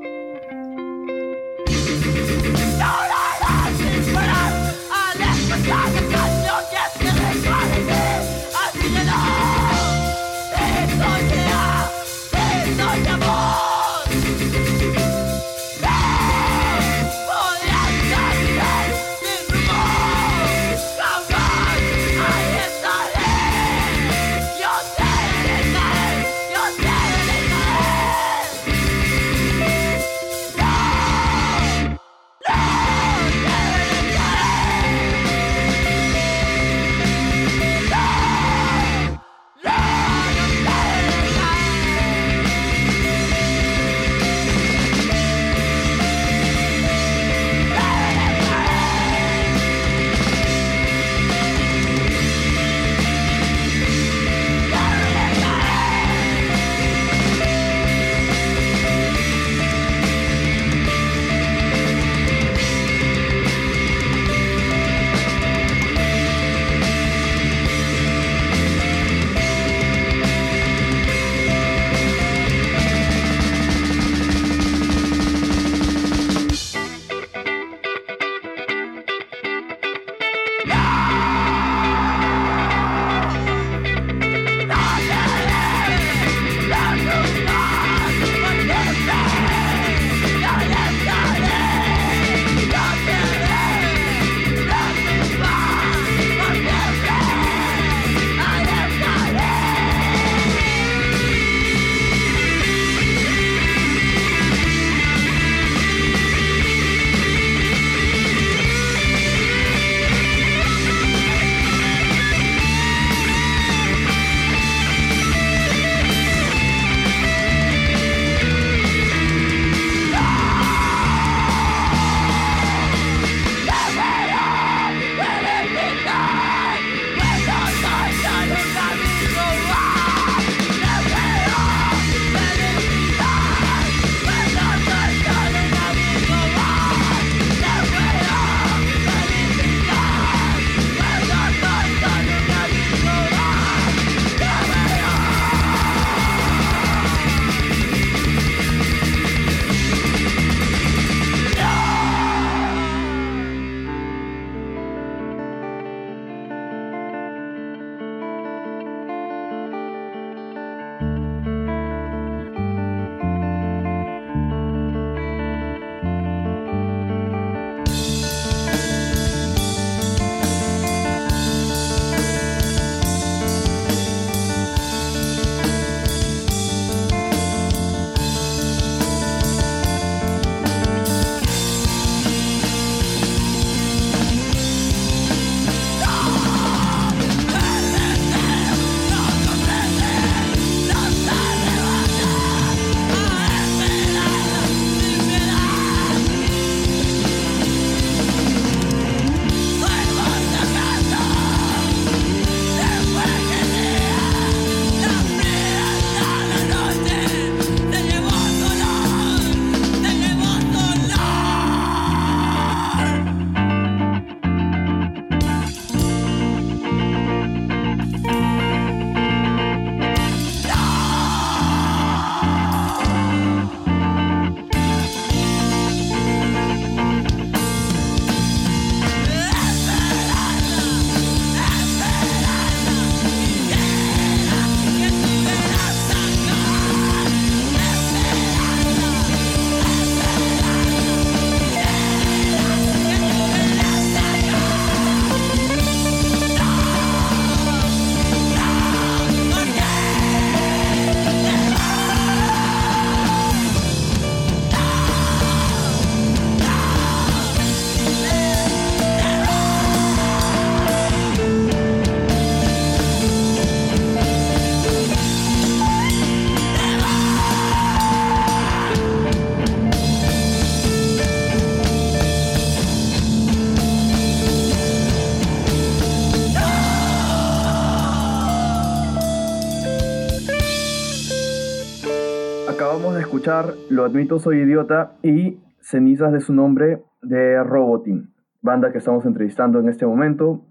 Escuchar Lo admito, soy idiota y Cenizas de su nombre de Robotin, banda que estamos entrevistando en este momento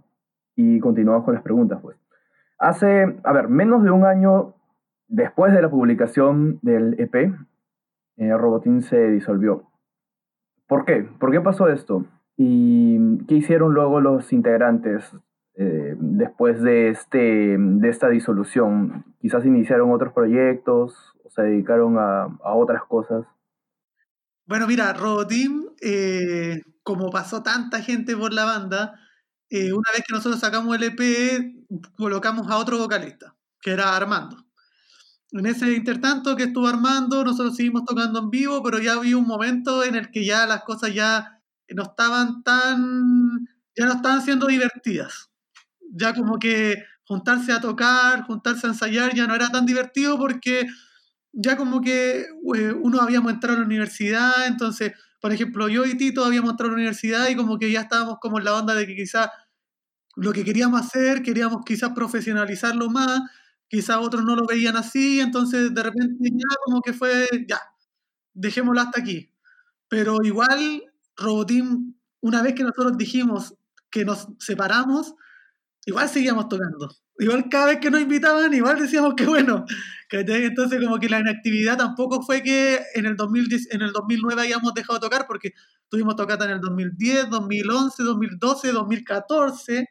y continuamos con las preguntas pues. Hace, a ver, menos de un año después de la publicación del EP, eh, Robotin se disolvió. ¿Por qué? ¿Por qué pasó esto? ¿Y qué hicieron luego los integrantes eh, después de, este, de esta disolución? Quizás iniciaron otros proyectos, se dedicaron a, a otras cosas? Bueno, mira, Roboteam, eh, como pasó tanta gente por la banda, eh, una vez que nosotros sacamos el EP, colocamos a otro vocalista, que era Armando. En ese intertanto que estuvo Armando, nosotros seguimos tocando en vivo, pero ya había un momento en el que ya las cosas ya no estaban tan, ya no estaban siendo divertidas. Ya como que juntarse a tocar, juntarse a ensayar ya no era tan divertido porque ya como que eh, uno habíamos entrado a la universidad, entonces, por ejemplo, yo y Tito habíamos entrado a la universidad y como que ya estábamos como en la onda de que quizás lo que queríamos hacer, queríamos quizás profesionalizarlo más, quizás otros no lo veían así, entonces de repente ya como que fue, ya, dejémoslo hasta aquí. Pero igual, Robotín, una vez que nosotros dijimos que nos separamos, igual seguíamos tocando. Igual cada vez que nos invitaban, igual decíamos que bueno. Entonces como que la inactividad tampoco fue que en el, 2010, en el 2009 hayamos dejado de tocar, porque tuvimos tocata en el 2010, 2011, 2012, 2014,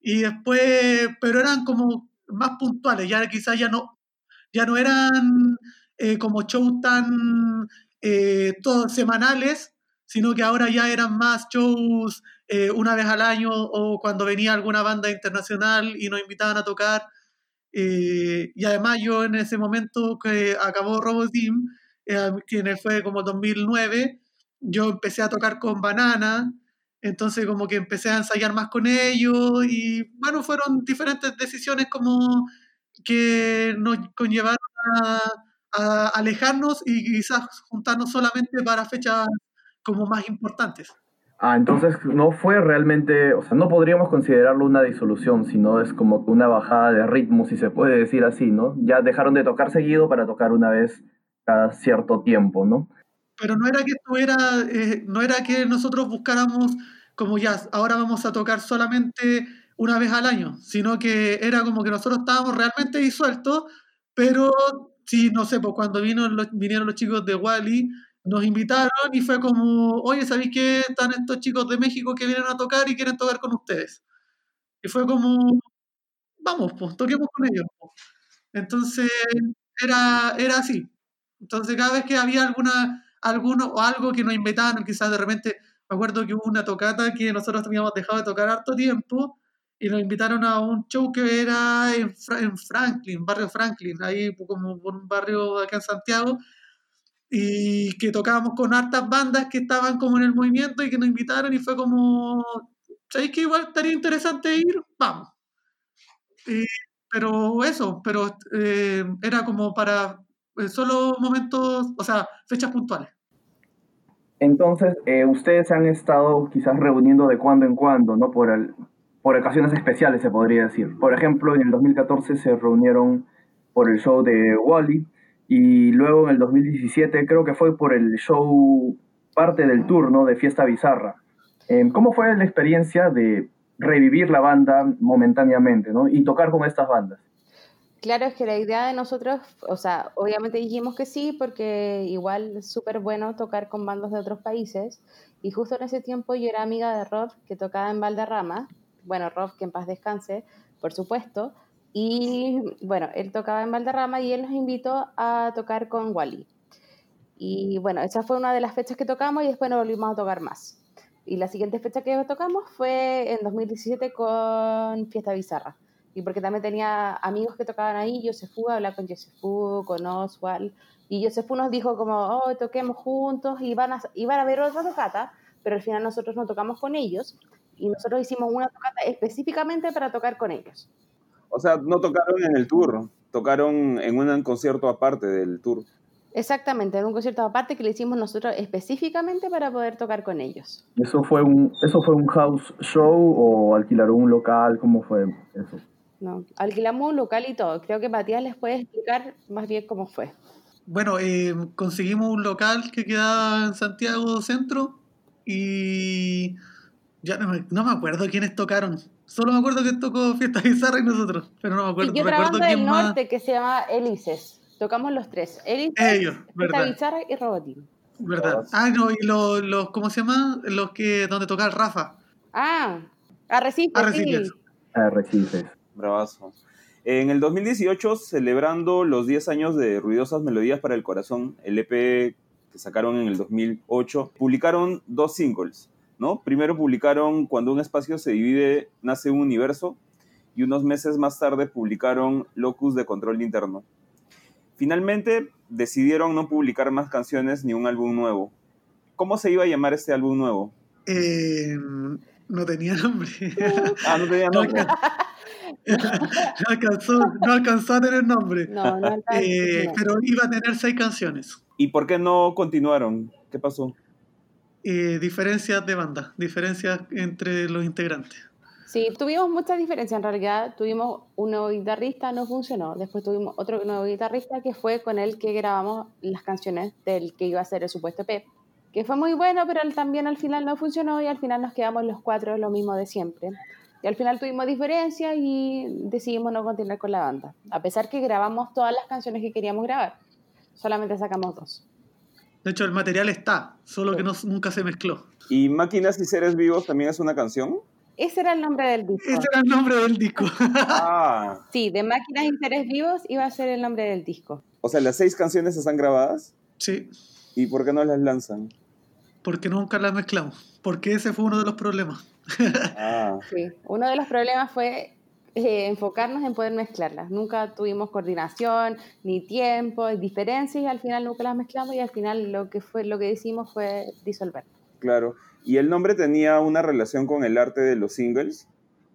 y después, pero eran como más puntuales, ya quizás ya no, ya no eran eh, como shows tan eh, todos semanales, sino que ahora ya eran más shows eh, una vez al año o cuando venía alguna banda internacional y nos invitaban a tocar. Eh, y además yo en ese momento que acabó Robot Team, eh, que fue como 2009, yo empecé a tocar con Banana, entonces como que empecé a ensayar más con ellos y bueno, fueron diferentes decisiones como que nos conllevaron a, a alejarnos y quizás juntarnos solamente para fechas como más importantes. Ah, entonces no fue realmente, o sea, no podríamos considerarlo una disolución, sino es como una bajada de ritmo, si se puede decir así, ¿no? Ya dejaron de tocar seguido para tocar una vez cada cierto tiempo, ¿no? Pero no era que estuviera, eh, no era que nosotros buscáramos como ya, ahora vamos a tocar solamente una vez al año, sino que era como que nosotros estábamos realmente disueltos, pero sí, no sé, pues cuando vino los, vinieron los chicos de Wally, nos invitaron y fue como, oye, ¿sabéis que están estos chicos de México que vienen a tocar y quieren tocar con ustedes? Y fue como, vamos, pues, toquemos con ellos. Entonces, era, era así. Entonces, cada vez que había alguna, alguno o algo que nos invitaban, quizás de repente, me acuerdo que hubo una tocata que nosotros habíamos dejado de tocar harto tiempo y nos invitaron a un show que era en, en Franklin, barrio Franklin, ahí como por un barrio acá en Santiago, y que tocábamos con hartas bandas que estaban como en el movimiento y que nos invitaron y fue como, ¿sabéis que igual estaría interesante ir? Vamos. Y- pero eso, pero eh, era como para eh, solo momentos, o sea, fechas puntuales. Entonces, eh, ustedes se han estado quizás reuniendo de cuando en cuando, ¿no? Por, el- por ocasiones especiales, se podría decir. Por ejemplo, en el 2014 se reunieron por el show de Wally y luego en el 2017 creo que fue por el show parte del tour, ¿no? De Fiesta Bizarra. Eh, ¿Cómo fue la experiencia de revivir la banda momentáneamente, ¿no? Y tocar con estas bandas. Claro, es que la idea de nosotros, o sea, obviamente dijimos que sí, porque igual es súper bueno tocar con bandas de otros países. Y justo en ese tiempo yo era amiga de Rob, que tocaba en Valderrama. Bueno, Rob, que en paz descanse, por supuesto. Y bueno, él tocaba en Valderrama y él nos invitó a tocar con Wally. Y bueno, esa fue una de las fechas que tocamos y después no volvimos a tocar más. Y la siguiente fecha que tocamos fue en 2017 con Fiesta Bizarra. Y porque también tenía amigos que tocaban ahí, Josefu, hablaba con Josefu, con Oswald. Y Josefu nos dijo como, oh, toquemos juntos, y van a, iban a ver otra tocata, pero al final nosotros no tocamos con ellos. Y nosotros hicimos una tocata específicamente para tocar con ellos. O sea, no tocaron en el tour, tocaron en un concierto aparte del tour. Exactamente, en un concierto aparte que le hicimos nosotros específicamente para poder tocar con ellos. ¿Eso fue un, eso fue un house show o alquilaron un local? ¿Cómo fue eso? ¿no? Alquilamos un local y todo. Creo que Matías les puede explicar más bien cómo fue. Bueno, eh, conseguimos un local que quedaba en Santiago Centro y ya no me, no me acuerdo quiénes tocaron. Solo me acuerdo que tocó Fiesta Bizarra y nosotros, pero no me acuerdo, y otra recuerdo banda del más. norte que se llama Elises. Tocamos los tres. Elises, Ellos, Fiesta verdad. Bizarra y Robotín. ¿Verdad? Ah, no, y los, los, ¿cómo se llama? Los que, donde toca el Rafa. Ah, Arrecife, Arrecife. sí. Arrecifes. Bravazo. En el 2018, celebrando los 10 años de Ruidosas Melodías para el Corazón, el EP que sacaron en el 2008, publicaron dos singles, ¿no? Primero publicaron Cuando un espacio se divide, nace un universo, y unos meses más tarde publicaron Locus de Control Interno. Finalmente, decidieron no publicar más canciones ni un álbum nuevo. ¿Cómo se iba a llamar este álbum nuevo? Eh, no tenía nombre. Ah, no tenía No nombre. no, alcanzó, no alcanzó a tener nombre. No, no alcanza, Eh, pero iba a tener seis canciones. ¿Y por qué no continuaron? ¿Qué pasó? Eh, diferencias de banda, diferencias entre los integrantes. Sí, tuvimos muchas diferencias en realidad. Tuvimos un nuevo guitarrista, no funcionó. Después tuvimos otro nuevo guitarrista que fue con el que grabamos las canciones del que iba a ser el supuesto Pep. Que fue muy bueno, pero también al final no funcionó y al final nos quedamos los cuatro lo mismo de siempre. Y al final tuvimos diferencias y decidimos no continuar con la banda. A pesar que grabamos todas las canciones que queríamos grabar. Solamente sacamos dos. De hecho, el material está, solo que no, nunca se mezcló. ¿Y Máquinas y Seres Vivos también es una canción? Ese era el nombre del disco. Ese era el nombre del disco. Ah, Sí, de Máquinas y Seres Vivos iba a ser el nombre del disco. o sea, las seis canciones están grabadas. sí, ¿Y por qué no las lanzan? porque nunca las mezclamos. Porque ese fue uno de los problemas. Ah, Sí, uno de los problemas fue eh, enfocarnos en poder mezclarlas. Nunca tuvimos coordinación, ni tiempo, diferencias y al final nunca las mezclamos y al final lo que fue lo que hicimos fue disolver. claro. ¿Y el nombre tenía una relación con el arte de los singles?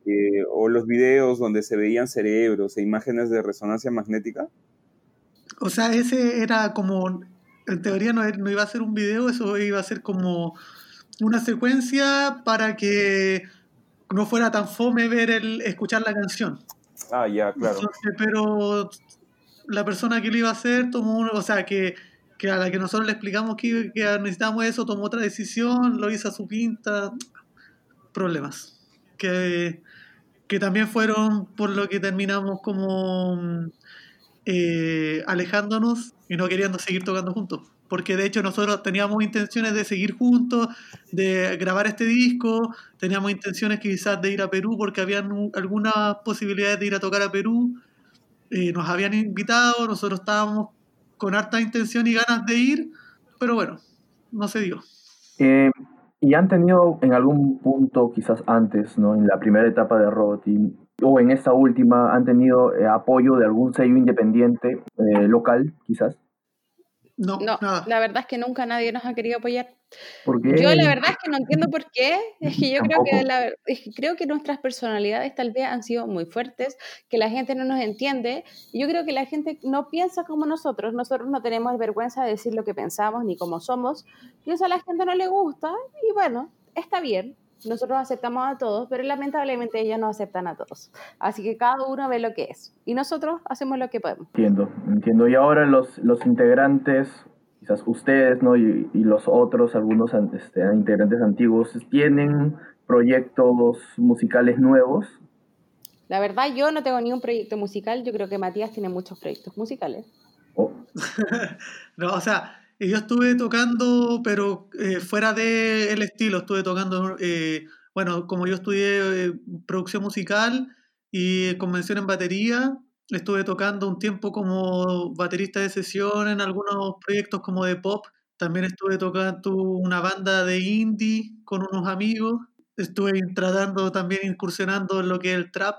Eh, ¿O los videos donde se veían cerebros e imágenes de resonancia magnética? O sea, ese era como, en teoría no, no iba a ser un video, eso iba a ser como una secuencia para que no fuera tan fome ver el, escuchar la canción. Ah, ya, claro. Entonces, pero la persona que lo iba a hacer tomó, un- o sea, que, que a la que nosotros le explicamos que, que necesitábamos eso, tomó otra decisión, lo hizo a su pinta, problemas. Que, que también fueron por lo que terminamos como eh, alejándonos y no queriendo seguir tocando juntos. Porque de hecho nosotros teníamos intenciones de seguir juntos, de grabar este disco, teníamos intenciones quizás de ir a Perú porque habían un- algunas posibilidades de ir a tocar a Perú. Eh, nos habían invitado, nosotros estábamos con harta intención y ganas de ir, pero bueno, no se dio. Eh, y han tenido en algún punto, quizás antes, ¿no? En la primera etapa de Robot o en esta última, han tenido eh, apoyo de algún sello independiente eh, local, quizás. No, No, nada. la verdad es que nunca nadie nos ha querido apoyar. Yo la verdad es que no entiendo por qué. Es que yo creo que, Tampoco. la, es que creo que nuestras personalidades tal vez han sido muy fuertes, que la gente no nos entiende. Yo creo que la gente no piensa como nosotros. Nosotros no tenemos vergüenza de decir lo que pensamos ni cómo somos. Y eso a la gente no le gusta. Y bueno, está bien. Nosotros aceptamos a todos, pero lamentablemente ellos no aceptan a todos. Así que cada uno ve lo que es. Y nosotros hacemos lo que podemos. Entiendo, entiendo. Y ahora los, los integrantes, quizás ustedes, ¿no? Y, y los otros, algunos este, integrantes antiguos, ¿tienen proyectos musicales nuevos? La verdad, yo no tengo ni un proyecto musical. Yo creo que Matías tiene muchos proyectos musicales. O- No, o sea, eh, yo estuve tocando, pero eh, fuera del estilo, estuve tocando, eh, bueno, como yo estudié eh, producción musical y convención en batería, estuve tocando un tiempo como baterista de sesión en algunos proyectos como de pop. También estuve tocando una banda de indie con unos amigos. Estuve tratando también incursionando en lo que es el trap.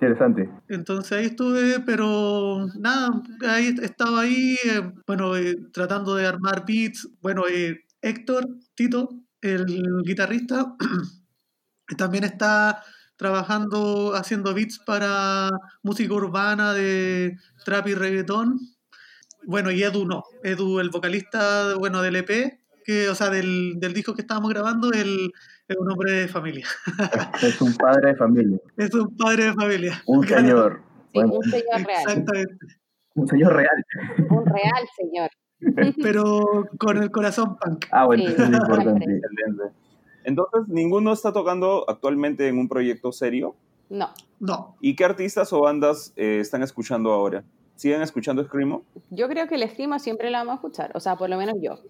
Interesante. Entonces ahí estuve, pero nada, ahí estaba ahí, eh, bueno, eh, tratando de armar beats. Bueno, eh, Héctor, Tito, el guitarrista, también está trabajando, haciendo beats para música urbana de trap y reggaetón. Bueno, y Edu no, Edu, el vocalista, bueno, del EP, que, o sea, del, del disco que estábamos grabando, él es un hombre de familia, Es un padre de familia, es un padre de familia. un señor, Sí, bueno, un señor real. Exactamente. un señor real. Un real señor. pero con el corazón punk. Ah, bueno, Sí, eso es importante. Entonces, ¿ninguno está tocando actualmente en un proyecto serio? No, No, ¿Y qué artistas o bandas eh, están escuchando ahora? ¿Siguen escuchando Screamo? yo creo que el esgrima siempre la vamos a escuchar, o sea, por lo menos yo.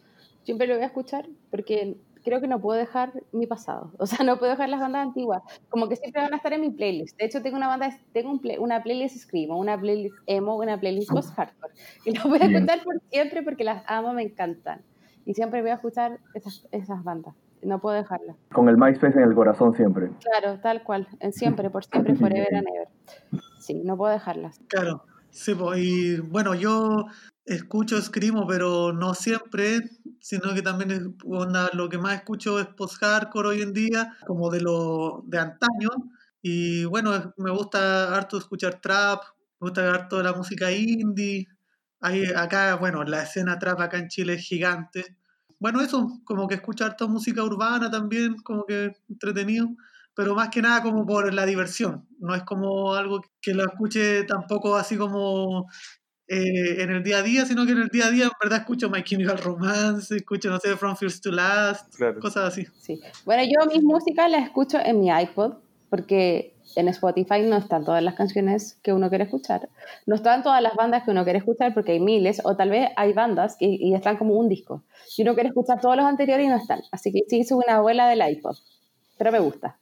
Siempre lo voy a escuchar porque creo que no puedo dejar mi pasado. O sea, no puedo dejar las bandas antiguas. Como que siempre van a estar en mi playlist. De hecho, tengo una banda, tengo un play- una playlist screamo, una playlist emo, una playlist post-hardcore. Y las voy a escuchar por siempre porque las amo, me encantan. Y siempre voy a escuchar esas, esas bandas. No puedo dejarlas. Con el MySpace en el corazón siempre. Claro, tal cual. En siempre, por siempre, forever and ever. Sí, no puedo dejarlas. Claro, sí, po, y bueno, yo escucho Screamo, pero no siempre, sino que también es, lo que más escucho es post-hardcore hoy en día, como de lo de antaño, y bueno, me gusta harto escuchar trap, me gusta harto la música indie, hay acá, bueno, la escena trap acá en Chile es gigante. Bueno, eso, como que escucho harto música urbana también, como que entretenido pero más que nada como por la diversión. No es como algo que lo escuche tampoco así como eh, en el día a día, sino que en el día a día en verdad escucho My Chemical Romance, escucho, no sé, From First to Last, Claro. Cosas así. Sí. Bueno, yo mis músicas las escucho en mi iPod, porque en Spotify no están todas las canciones que uno quiere escuchar. No están todas las bandas que uno quiere escuchar, porque hay miles, o tal vez hay bandas y, y están como un disco. Y uno quiere escuchar todos los anteriores y no están. Así que sí, soy una abuela del iPod. Pero me gusta.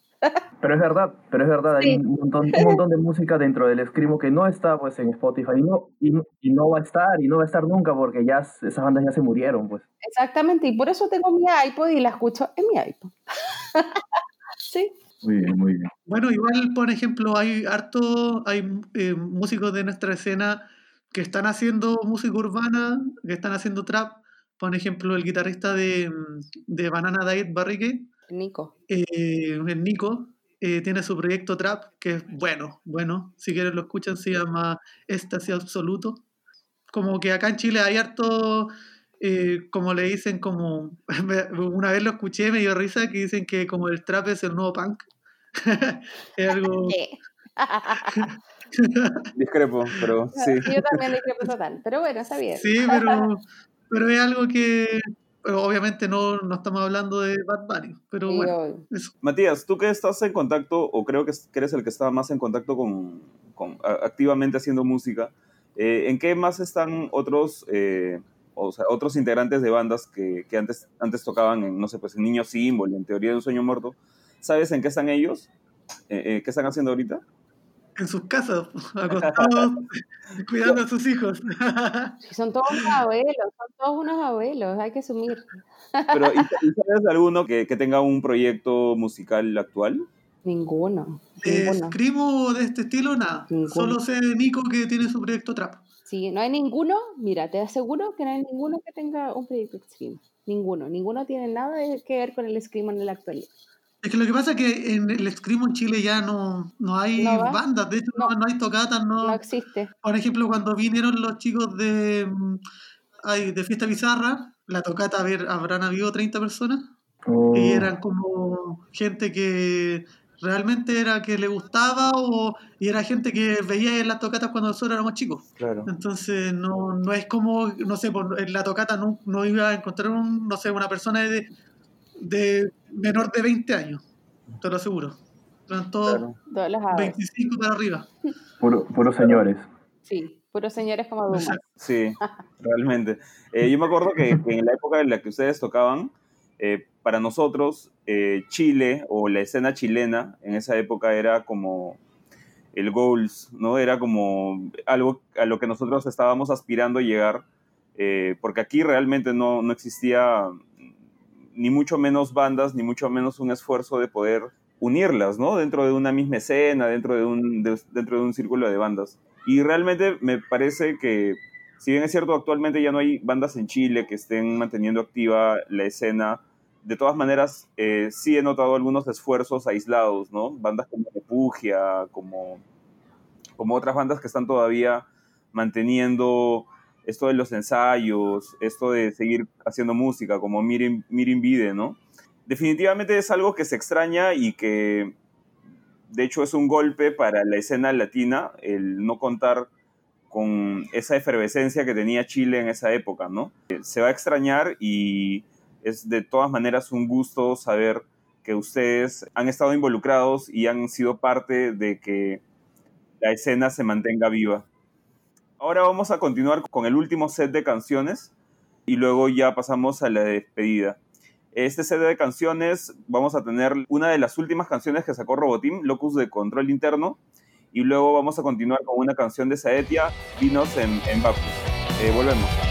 Pero es verdad, pero es verdad, Sí. hay un montón, un montón de música dentro del Screamo que no está pues en Spotify y no, y, no- y no va a estar, y no va a estar nunca porque ya esas bandas ya se murieron, pues. Exactamente, y por eso tengo mi iPod y la escucho en mi iPod. sí. Muy bien, muy bien. Bueno, igual, por ejemplo, hay harto, hay eh, músicos de nuestra escena que están haciendo música urbana, que están haciendo trap. Por ejemplo, el guitarrista de, de Banana Diet Barricade, Nico. eh, el Nico, eh, tiene su proyecto Trap, que es bueno, bueno, si quieren lo escuchan, se llama Éxtasis Absoluto. Como que acá en Chile hay harto, eh, como le dicen, como, una vez lo escuché, me dio risa, que dicen que como el trap es el nuevo punk. es algo... Discrepo, pero sí. Yo también discrepo total. Pero bueno, está bien. Sí, pero, pero es algo que, obviamente no, no estamos hablando de Bad Bunny, pero Sí, bueno, eso. Matías, tú que estás en contacto, o creo que que eres el que está más en contacto con, con- a- activamente haciendo música, eh, ¿en qué más están otros, eh, o sea, otros integrantes de bandas que, que antes, antes tocaban en, no sé, pues en Niño Símbolo, en Teoría de un Sueño Muerto? ¿Sabes en qué están ellos? Eh, eh, ¿Qué están haciendo ahorita? En sus casas, acostados, cuidando a sus hijos. Son todos unos abuelos, son todos unos abuelos, hay que asumir. Pero, ¿y, y sabes de alguno que, que tenga un proyecto musical actual? Ninguno, Eh, ninguno. escribo de este estilo, nada. Ninguno. Solo sé de Nico que tiene su proyecto Trap. Sí, no hay ninguno, mira, te aseguro que no hay ninguno que tenga un proyecto Scream. Ninguno, ninguno tiene nada de- que ver con el Scream en la actualidad. Es que lo que pasa es que en el Screamo en Chile ya no, no hay bandas, de hecho no, hay tocatas, no. No existe. Por ejemplo, cuando vinieron los chicos de, mm, ay, de Fiesta Bizarra, la tocata a ver, habrán habido 30 personas. Oh, Y eran como gente que realmente era que le gustaba o, y era gente que veía en las tocatas cuando nosotros éramos chicos. Claro. Entonces no, no es como, no sé, por- en la tocata no, no iba a encontrar un, no sé, una persona de, de menor de 20 años, te lo aseguro. Eran todos Claro. Todos los aves. 25 para arriba. puro- puros señores. Sí, puros señores como Dumas. Sí, realmente. Eh, yo me acuerdo que, que en la época en la que ustedes tocaban, eh, para nosotros, eh, Chile o la escena chilena en esa época era como el goals, ¿no? Era como algo a lo que nosotros estábamos aspirando a llegar, eh, porque aquí realmente no, no existía ni mucho menos bandas, ni mucho menos un esfuerzo de poder unirlas, ¿no? Dentro de una misma escena, dentro de un, de- dentro de un círculo de bandas. Y realmente me parece que, si bien es cierto, actualmente ya no hay bandas en Chile que estén manteniendo activa la escena, de todas maneras, eh, sí he notado algunos esfuerzos aislados, ¿no? Bandas como Repugia, como, como otras bandas que están todavía manteniendo esto de los ensayos, esto de seguir haciendo música, como Mirin, Mirin Vide, ¿no? Definitivamente es algo que se extraña y que, de hecho, es un golpe para la escena latina el no contar con esa efervescencia que tenía Chile en esa época, ¿no? Se va a extrañar y es de todas maneras un gusto saber que ustedes han estado involucrados y han sido parte de que la escena se mantenga viva. Ahora vamos a continuar con el último set de canciones y luego ya pasamos a la despedida. Este CD de canciones vamos a tener una de las últimas canciones que sacó Roboteam, Locus de Control Interno, y luego vamos a continuar con una canción de Saetia, Vinos en, en. Eh, volvemos.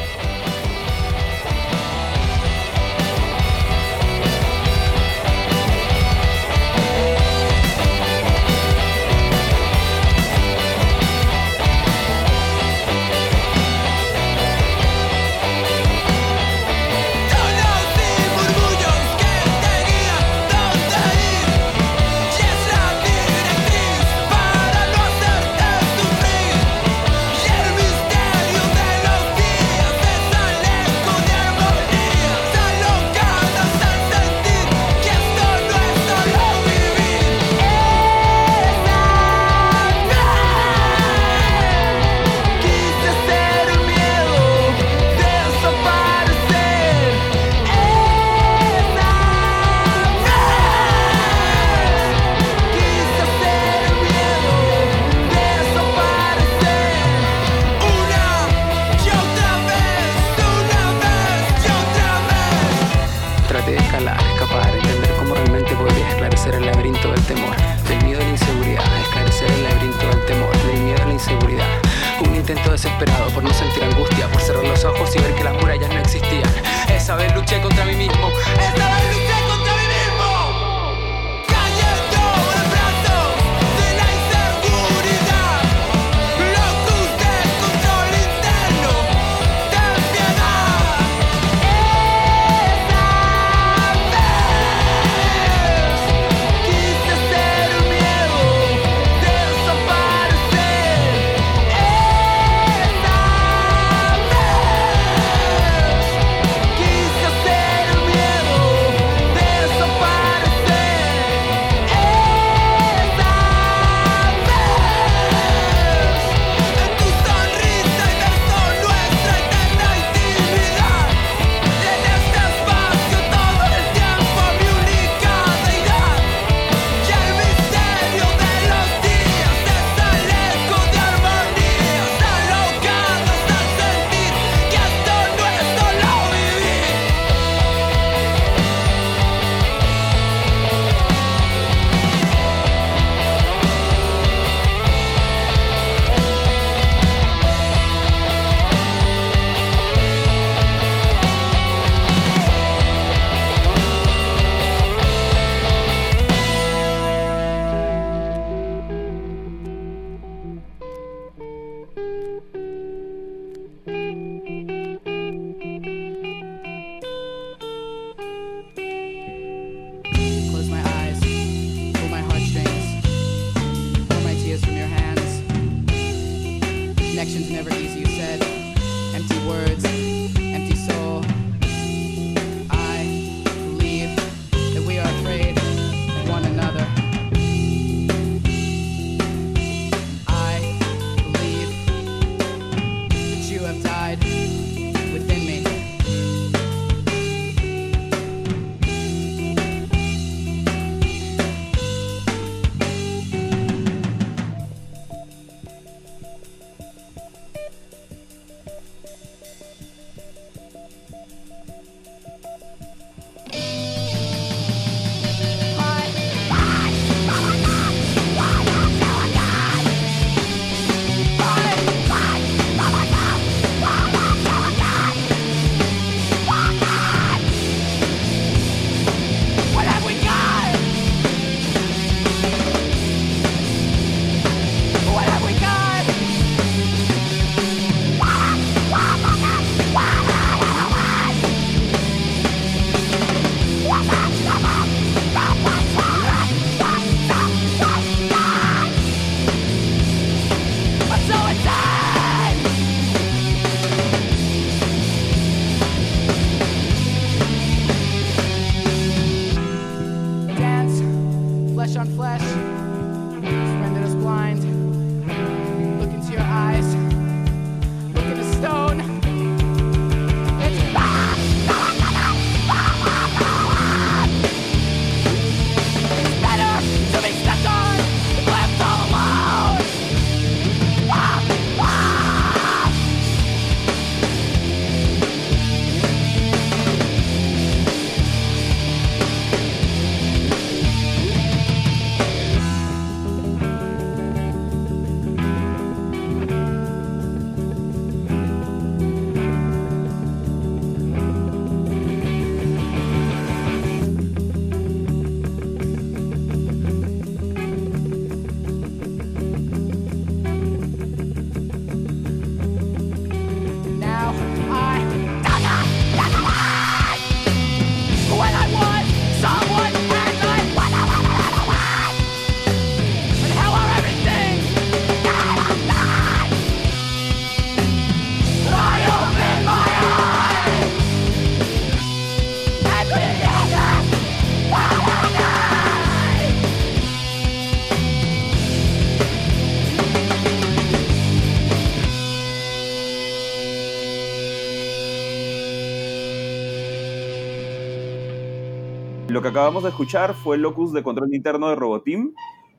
Que acabamos de escuchar fue Locus de Control Interno de Roboteam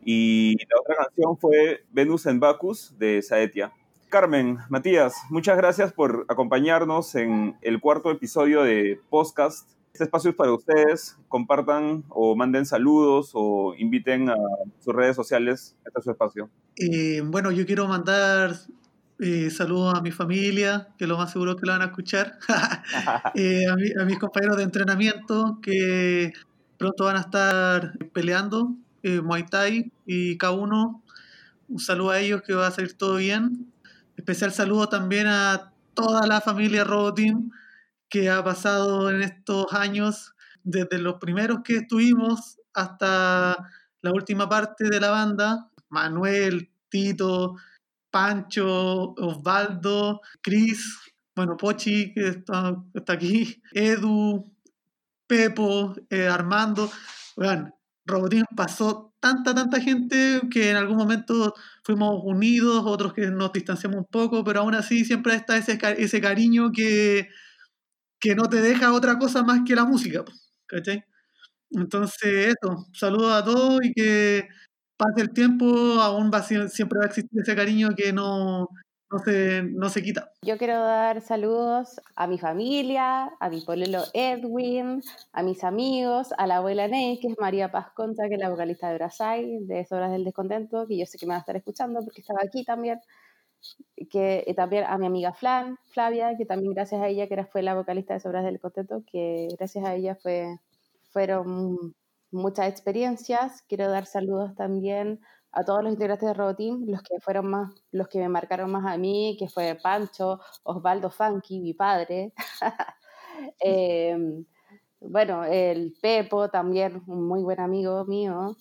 y la otra canción fue Venus en Bacchus de Saetia. Carmen, Matías, muchas gracias por acompañarnos en el cuarto episodio de Podcast. Este espacio es para ustedes. Compartan o manden saludos o inviten a sus redes sociales. Este es su espacio. Eh, bueno, yo quiero mandar eh, saludos a mi familia, que lo más seguro que lo van a escuchar. Eh, a mis compañeros de entrenamiento, que pronto van a estar peleando eh, Muay Thai y K1. Un saludo a ellos, que va a salir todo bien. Especial saludo también a toda la familia Roboteam que ha pasado en estos años, desde los primeros que estuvimos hasta la última parte de la banda. Manuel, Tito, Pancho, Osvaldo, Chris, bueno, Pochi, que está aquí, Edu, Pepo, eh, Armando. Oigan, Robotín pasó tanta, tanta gente que en algún momento fuimos unidos, otros que nos distanciamos un poco, pero aún así siempre está ese, ese cariño que, que no te deja otra cosa más que la música, ¿cachai? Entonces, eso, saludos a todos y que pase el tiempo, aún va, siempre va a existir ese cariño que no, no, se, no se quita. Yo quiero dar saludos a mi familia, a mi pololo Edwin, a mis amigos, a la abuela Ney, que es María Paz Concha, que es la vocalista de Brasai, de Sobras del Descontento, que yo sé que me va a estar escuchando porque estaba aquí también. Que, y también a mi amiga Flan, Flavia, que también gracias a ella, que era, fue la vocalista de Sobras del Descontento, que gracias a ella fue, fueron muchas experiencias. Quiero dar saludos también todos los integrantes de Roboteam, los que fueron más, los que me marcaron más a mí, que fue Pancho, Osvaldo Funky, mi padre. Eh, bueno, el Pepo también, un muy buen amigo mío.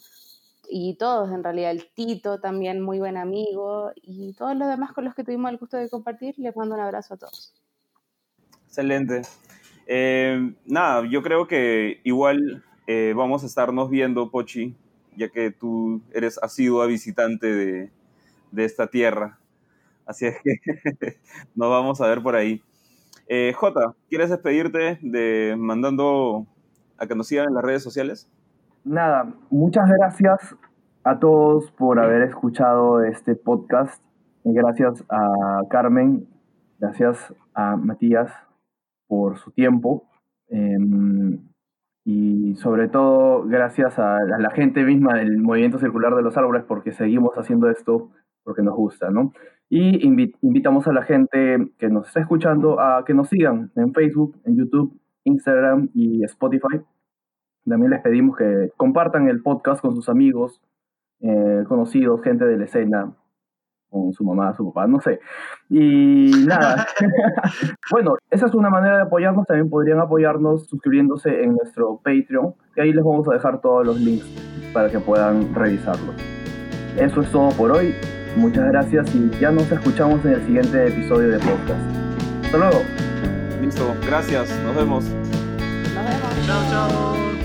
Y todos, en realidad, el Tito también, muy buen amigo. Y todos los demás con los que tuvimos el gusto de compartir, les mando un abrazo a todos. Excelente. Eh, nada, yo creo que igual eh, vamos a estarnos viendo, Pochi, ya que tú eres asidua visitante de, de esta tierra. Así es que nos vamos a ver por ahí. Eh, Jota, ¿quieres despedirte de mandando a que nos sigan en las redes sociales? Nada, muchas gracias a todos por haber escuchado este podcast. Gracias a Carmen, gracias a Matías por su tiempo. Eh, y sobre todo, gracias a, la gente misma del Movimiento Circular de los Árboles, porque seguimos haciendo esto porque nos gusta, ¿no? Y invi- invitamos a la gente que nos está escuchando a que nos sigan en Facebook, en YouTube, Instagram y Spotify. También les pedimos que compartan el podcast con sus amigos, eh, conocidos, gente de la escena, con su mamá, su papá, no sé. Y nada. bueno, esa es una manera de apoyarnos. También podrían apoyarnos suscribiéndose en nuestro Patreon. Y ahí les vamos a dejar todos los links para que puedan revisarlos. Eso es todo por hoy. Muchas gracias y ya nos escuchamos en el siguiente episodio de podcast. Hasta luego. Listo, gracias, nos vemos. Nos vemos. Chao, chao.